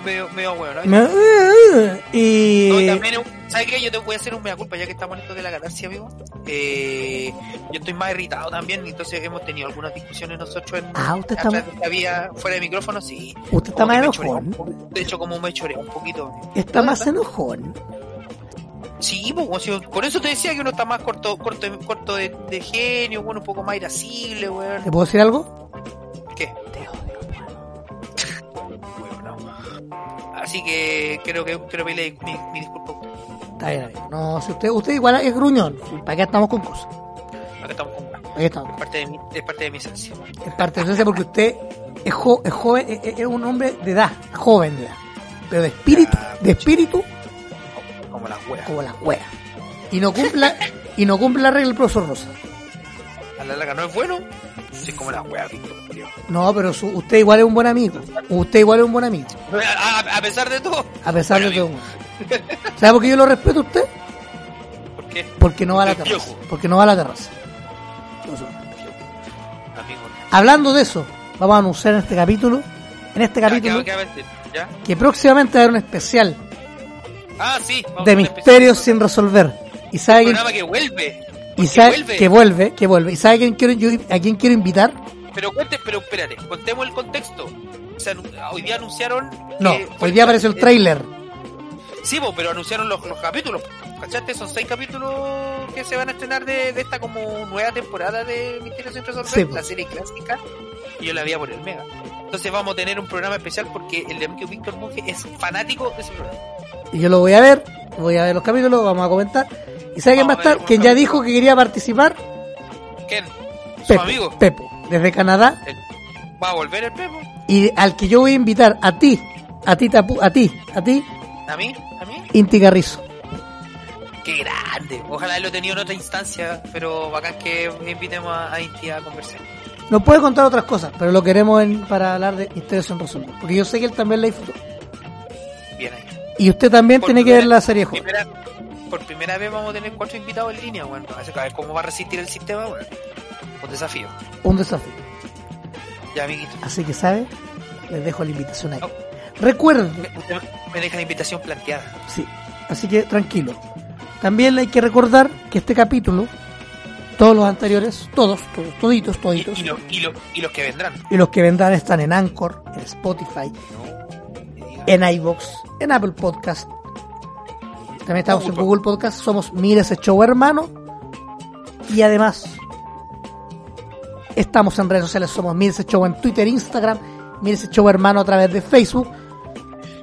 ¿no? Me- y, No, y también, ¿sabes qué? Yo te voy a hacer un mea culpa ya que estamos en esto de la galaxia, amigo. Eh, yo estoy más irritado también, entonces hemos tenido algunas discusiones nosotros en Ah, usted está de vía, fuera de micrófono, sí. usted está más choreo enojón. De hecho, como me choreo un poquito. Está ¿No, más enojón. Sí, pues, bueno, por eso te decía que uno está más corto corto, corto de, de genio, bueno, un poco más irascible, weón. ¿Te puedo decir algo? ¿Qué? Te odio. Weón, no. Así que creo que quiero pedirle mi, mi disculpa. Está bien, amigo. No, si usted, usted igual es gruñón. ¿Para qué estamos con cosas? Acá estamos con. Aquí estamos. Es parte de mi, es parte de mi esencia. Es parte de eso porque usted es, jo- es joven, es, es un hombre de edad, joven de edad. Pero de espíritu, de espíritu, Como la wea. como la wea. Y no cumpla, y no cumple la regla del profesor Rosa. A la larga no es bueno. Sí, como la wea, Víctor. Julio. No, pero su- usted igual es un buen amigo. Usted igual es un buen amigo. A, a- a pesar de todo. A pesar Bueno, de todo. ¿Sabe por qué yo lo respeto a usted? ¿Por qué? Porque no va a la terraza. Porque no va a la terraza. Hablando de eso, vamos a anunciar en este capítulo, en este capítulo, que próximamente va a haber un especial Ah, sí. vamos de misterios sin resolver. Y sabe Un quién, programa que vuelve. y sabe vuelve. que vuelve, que vuelve. ¿Y sabe quién quiero yo, a quién quiero invitar? Pero cuente, pero espérate, contemos el contexto. O sea, hoy día anunciaron. No, hoy día apareció el eh, tráiler. Sí, pero anunciaron los, los capítulos. ¿Cachaste? Son seis capítulos que se van a estrenar de, de esta como nueva temporada de Misterios sin resolver, Sí, po. la serie clásica. Y yo la vi por el Mega. Entonces vamos a tener un programa especial porque el de amigo Víctor Monge es fanático de ese programa. Y yo lo voy a ver, voy a ver los capítulos, vamos a comentar. ¿Y sabe quién va a estar? Quien ya dijo que quería participar, ¿Quién? Su Pepo, amigo. Pepo, desde Canadá. ¿Va a volver el Pepo? Y al que yo voy a invitar a ti, a ti, Tapu- a ti, a ti, ¿A mí? Inti Carrizo. ¡Qué grande! Ojalá lo he tenido en otra instancia, pero bacán que invitemos a, a Inti a conversar. Nos puede contar otras cosas, pero lo queremos en- para hablar de Misterios sin resolver. Porque yo sé que él también la disfrutó. Bien ahí. Y usted también Por tiene que ver la serie. Primera, por primera vez vamos a tener cuatro invitados en línea, bueno. A ver cómo va a resistir el sistema, bueno. Un desafío. Un desafío. Ya, amiguito. Así que, ¿sabe? Les dejo la invitación ahí. No. Recuerden, Me, me deja la invitación planteada. sí, así que tranquilo. También hay que recordar que este capítulo, todos los anteriores, todos, todos, toditos, Y, toditos, y, lo- y, lo- y los que vendrán. y los que vendrán están en Anchor, en Spotify, en iBox, en Apple Podcast. También estamos en Google Google Podcast. Somos Mira ese show hermano. Y además, estamos en redes sociales. Somos Mira ese show en Twitter, Instagram. Mira ese show hermano a través de Facebook.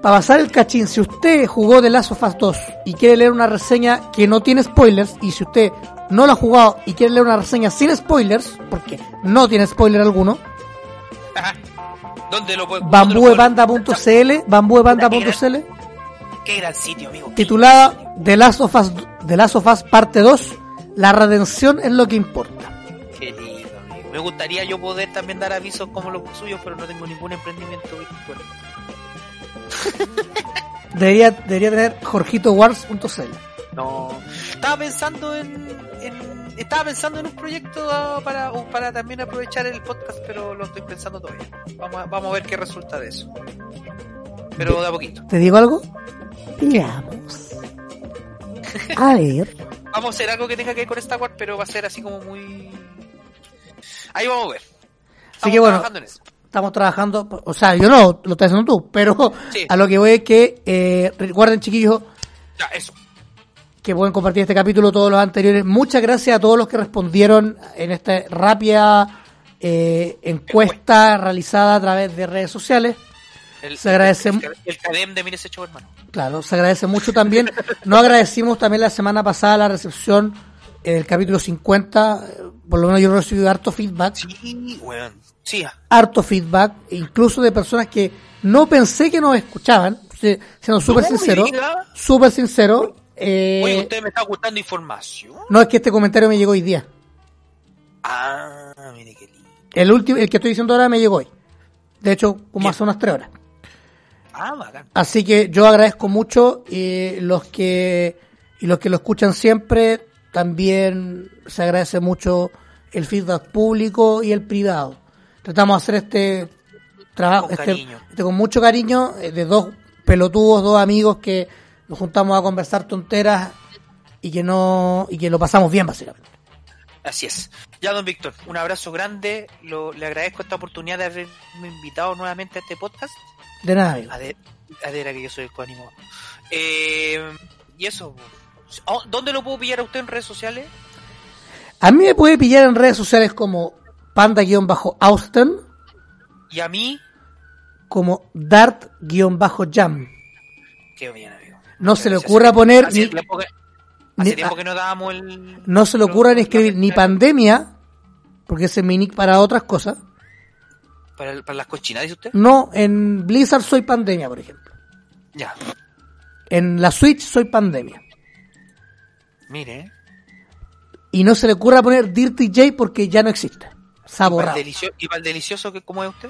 Para pasar el cachín, si usted jugó The Last of Us 2 y quiere leer una reseña que no tiene spoilers, y si usted no lo ha jugado y quiere leer una reseña sin spoilers, porque no tiene spoiler alguno, Ajá. ¿Dónde lo puede dónde lo puedo- bambuebanda.cl, bambuebanda.cl, Qué gran sitio, amigo. titulada The Last of Us, The Last of Us parte 2, la redención es lo que importa. Qué lindo, amigo. Me gustaría yo poder también dar avisos como los suyos, pero no tengo ningún emprendimiento virtual. Debería, debería tener jorgitowars.cl. No. Estaba pensando en, en- estaba pensando en un proyecto para o para también aprovechar el podcast, pero lo estoy pensando todavía. Vamos a, vamos a ver qué resulta de eso. Pero de a poquito. ¿Te digo algo? Veamos. A ver. Vamos a hacer algo que tenga que ver con Star Wars, pero va a ser así como muy Ahí vamos a ver. Estamos que bueno. trabajando en eso. Estamos trabajando, o sea, yo no, lo estás haciendo tú, pero Sí. a lo que voy es que, eh, recuerden chiquillos, Ya, eso. que pueden compartir este capítulo, todos los anteriores. Muchas gracias a todos los que respondieron en esta rápida eh, encuesta realizada a través de redes sociales. El, Se agradece- El, el cadem de Mire ese show, hermano. Claro, se agradece mucho también. No agradecimos también la semana pasada la recepción del capítulo 50. eh, Por lo menos yo he recibido harto feedback. Sí, weón. Sí, Harto feedback, incluso de personas que no pensé que nos escuchaban. si- Siendo súper sincero. Súper sincero. eh, Oye, usted me está gustando información. no es que este comentario me llegó hoy día. Ah, mire qué lindo. El último, el que estoy diciendo ahora me llegó hoy. De hecho, como hace unas tres horas. Ah, bacán. Así que yo agradezco mucho y los que y los que lo escuchan siempre también se agradece mucho el feedback público y el privado. Tratamos de hacer este trabajo Con este, este con mucho cariño eh, de dos pelotudos, dos amigos que nos juntamos a conversar tonteras y que no y que lo pasamos bien básicamente. Así es. Ya, don Víctor, un abrazo grande. Lo, le agradezco esta oportunidad de haberme invitado nuevamente a este podcast. De nada, amigo. A de, a de era que yo soy el coánimo. Eh, y eso. Oh, ¿Dónde lo puedo pillar a usted en redes sociales? A mí me puede pillar en redes sociales como panda-austin, Y a mí, como dart-jam. qué bien, amigo. No se le ocurra poner Hace ni, tiempo que, hace ni- tiempo que no dábamos el. no se le ocurra ni la- escribir ni pandemia, porque ese es mi nick para otras cosas. Para, para las cochinas, dice usted. No, en Blizzard soy pandemia, por ejemplo. Ya. En la Switch soy pandemia. Mire. Y no se le ocurra poner Dirty J porque ya no existe. ¿Y para el delicioso, y para el delicioso que cómo es usted?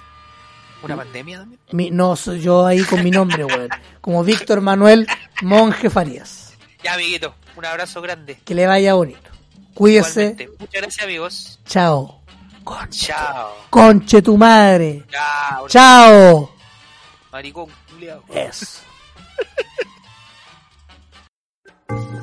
¿Una pandemia también? Mi- no, soy yo ahí con mi nombre, weón. Como Víctor Manuel Monje Farías. Ya, amiguito, un abrazo grande. Que le vaya bonito. Cuídese. Igualmente. Muchas gracias, amigos. Chao. Conche, Chao. conche tu madre. Chao. Chao. Maricón, culiao. Eso.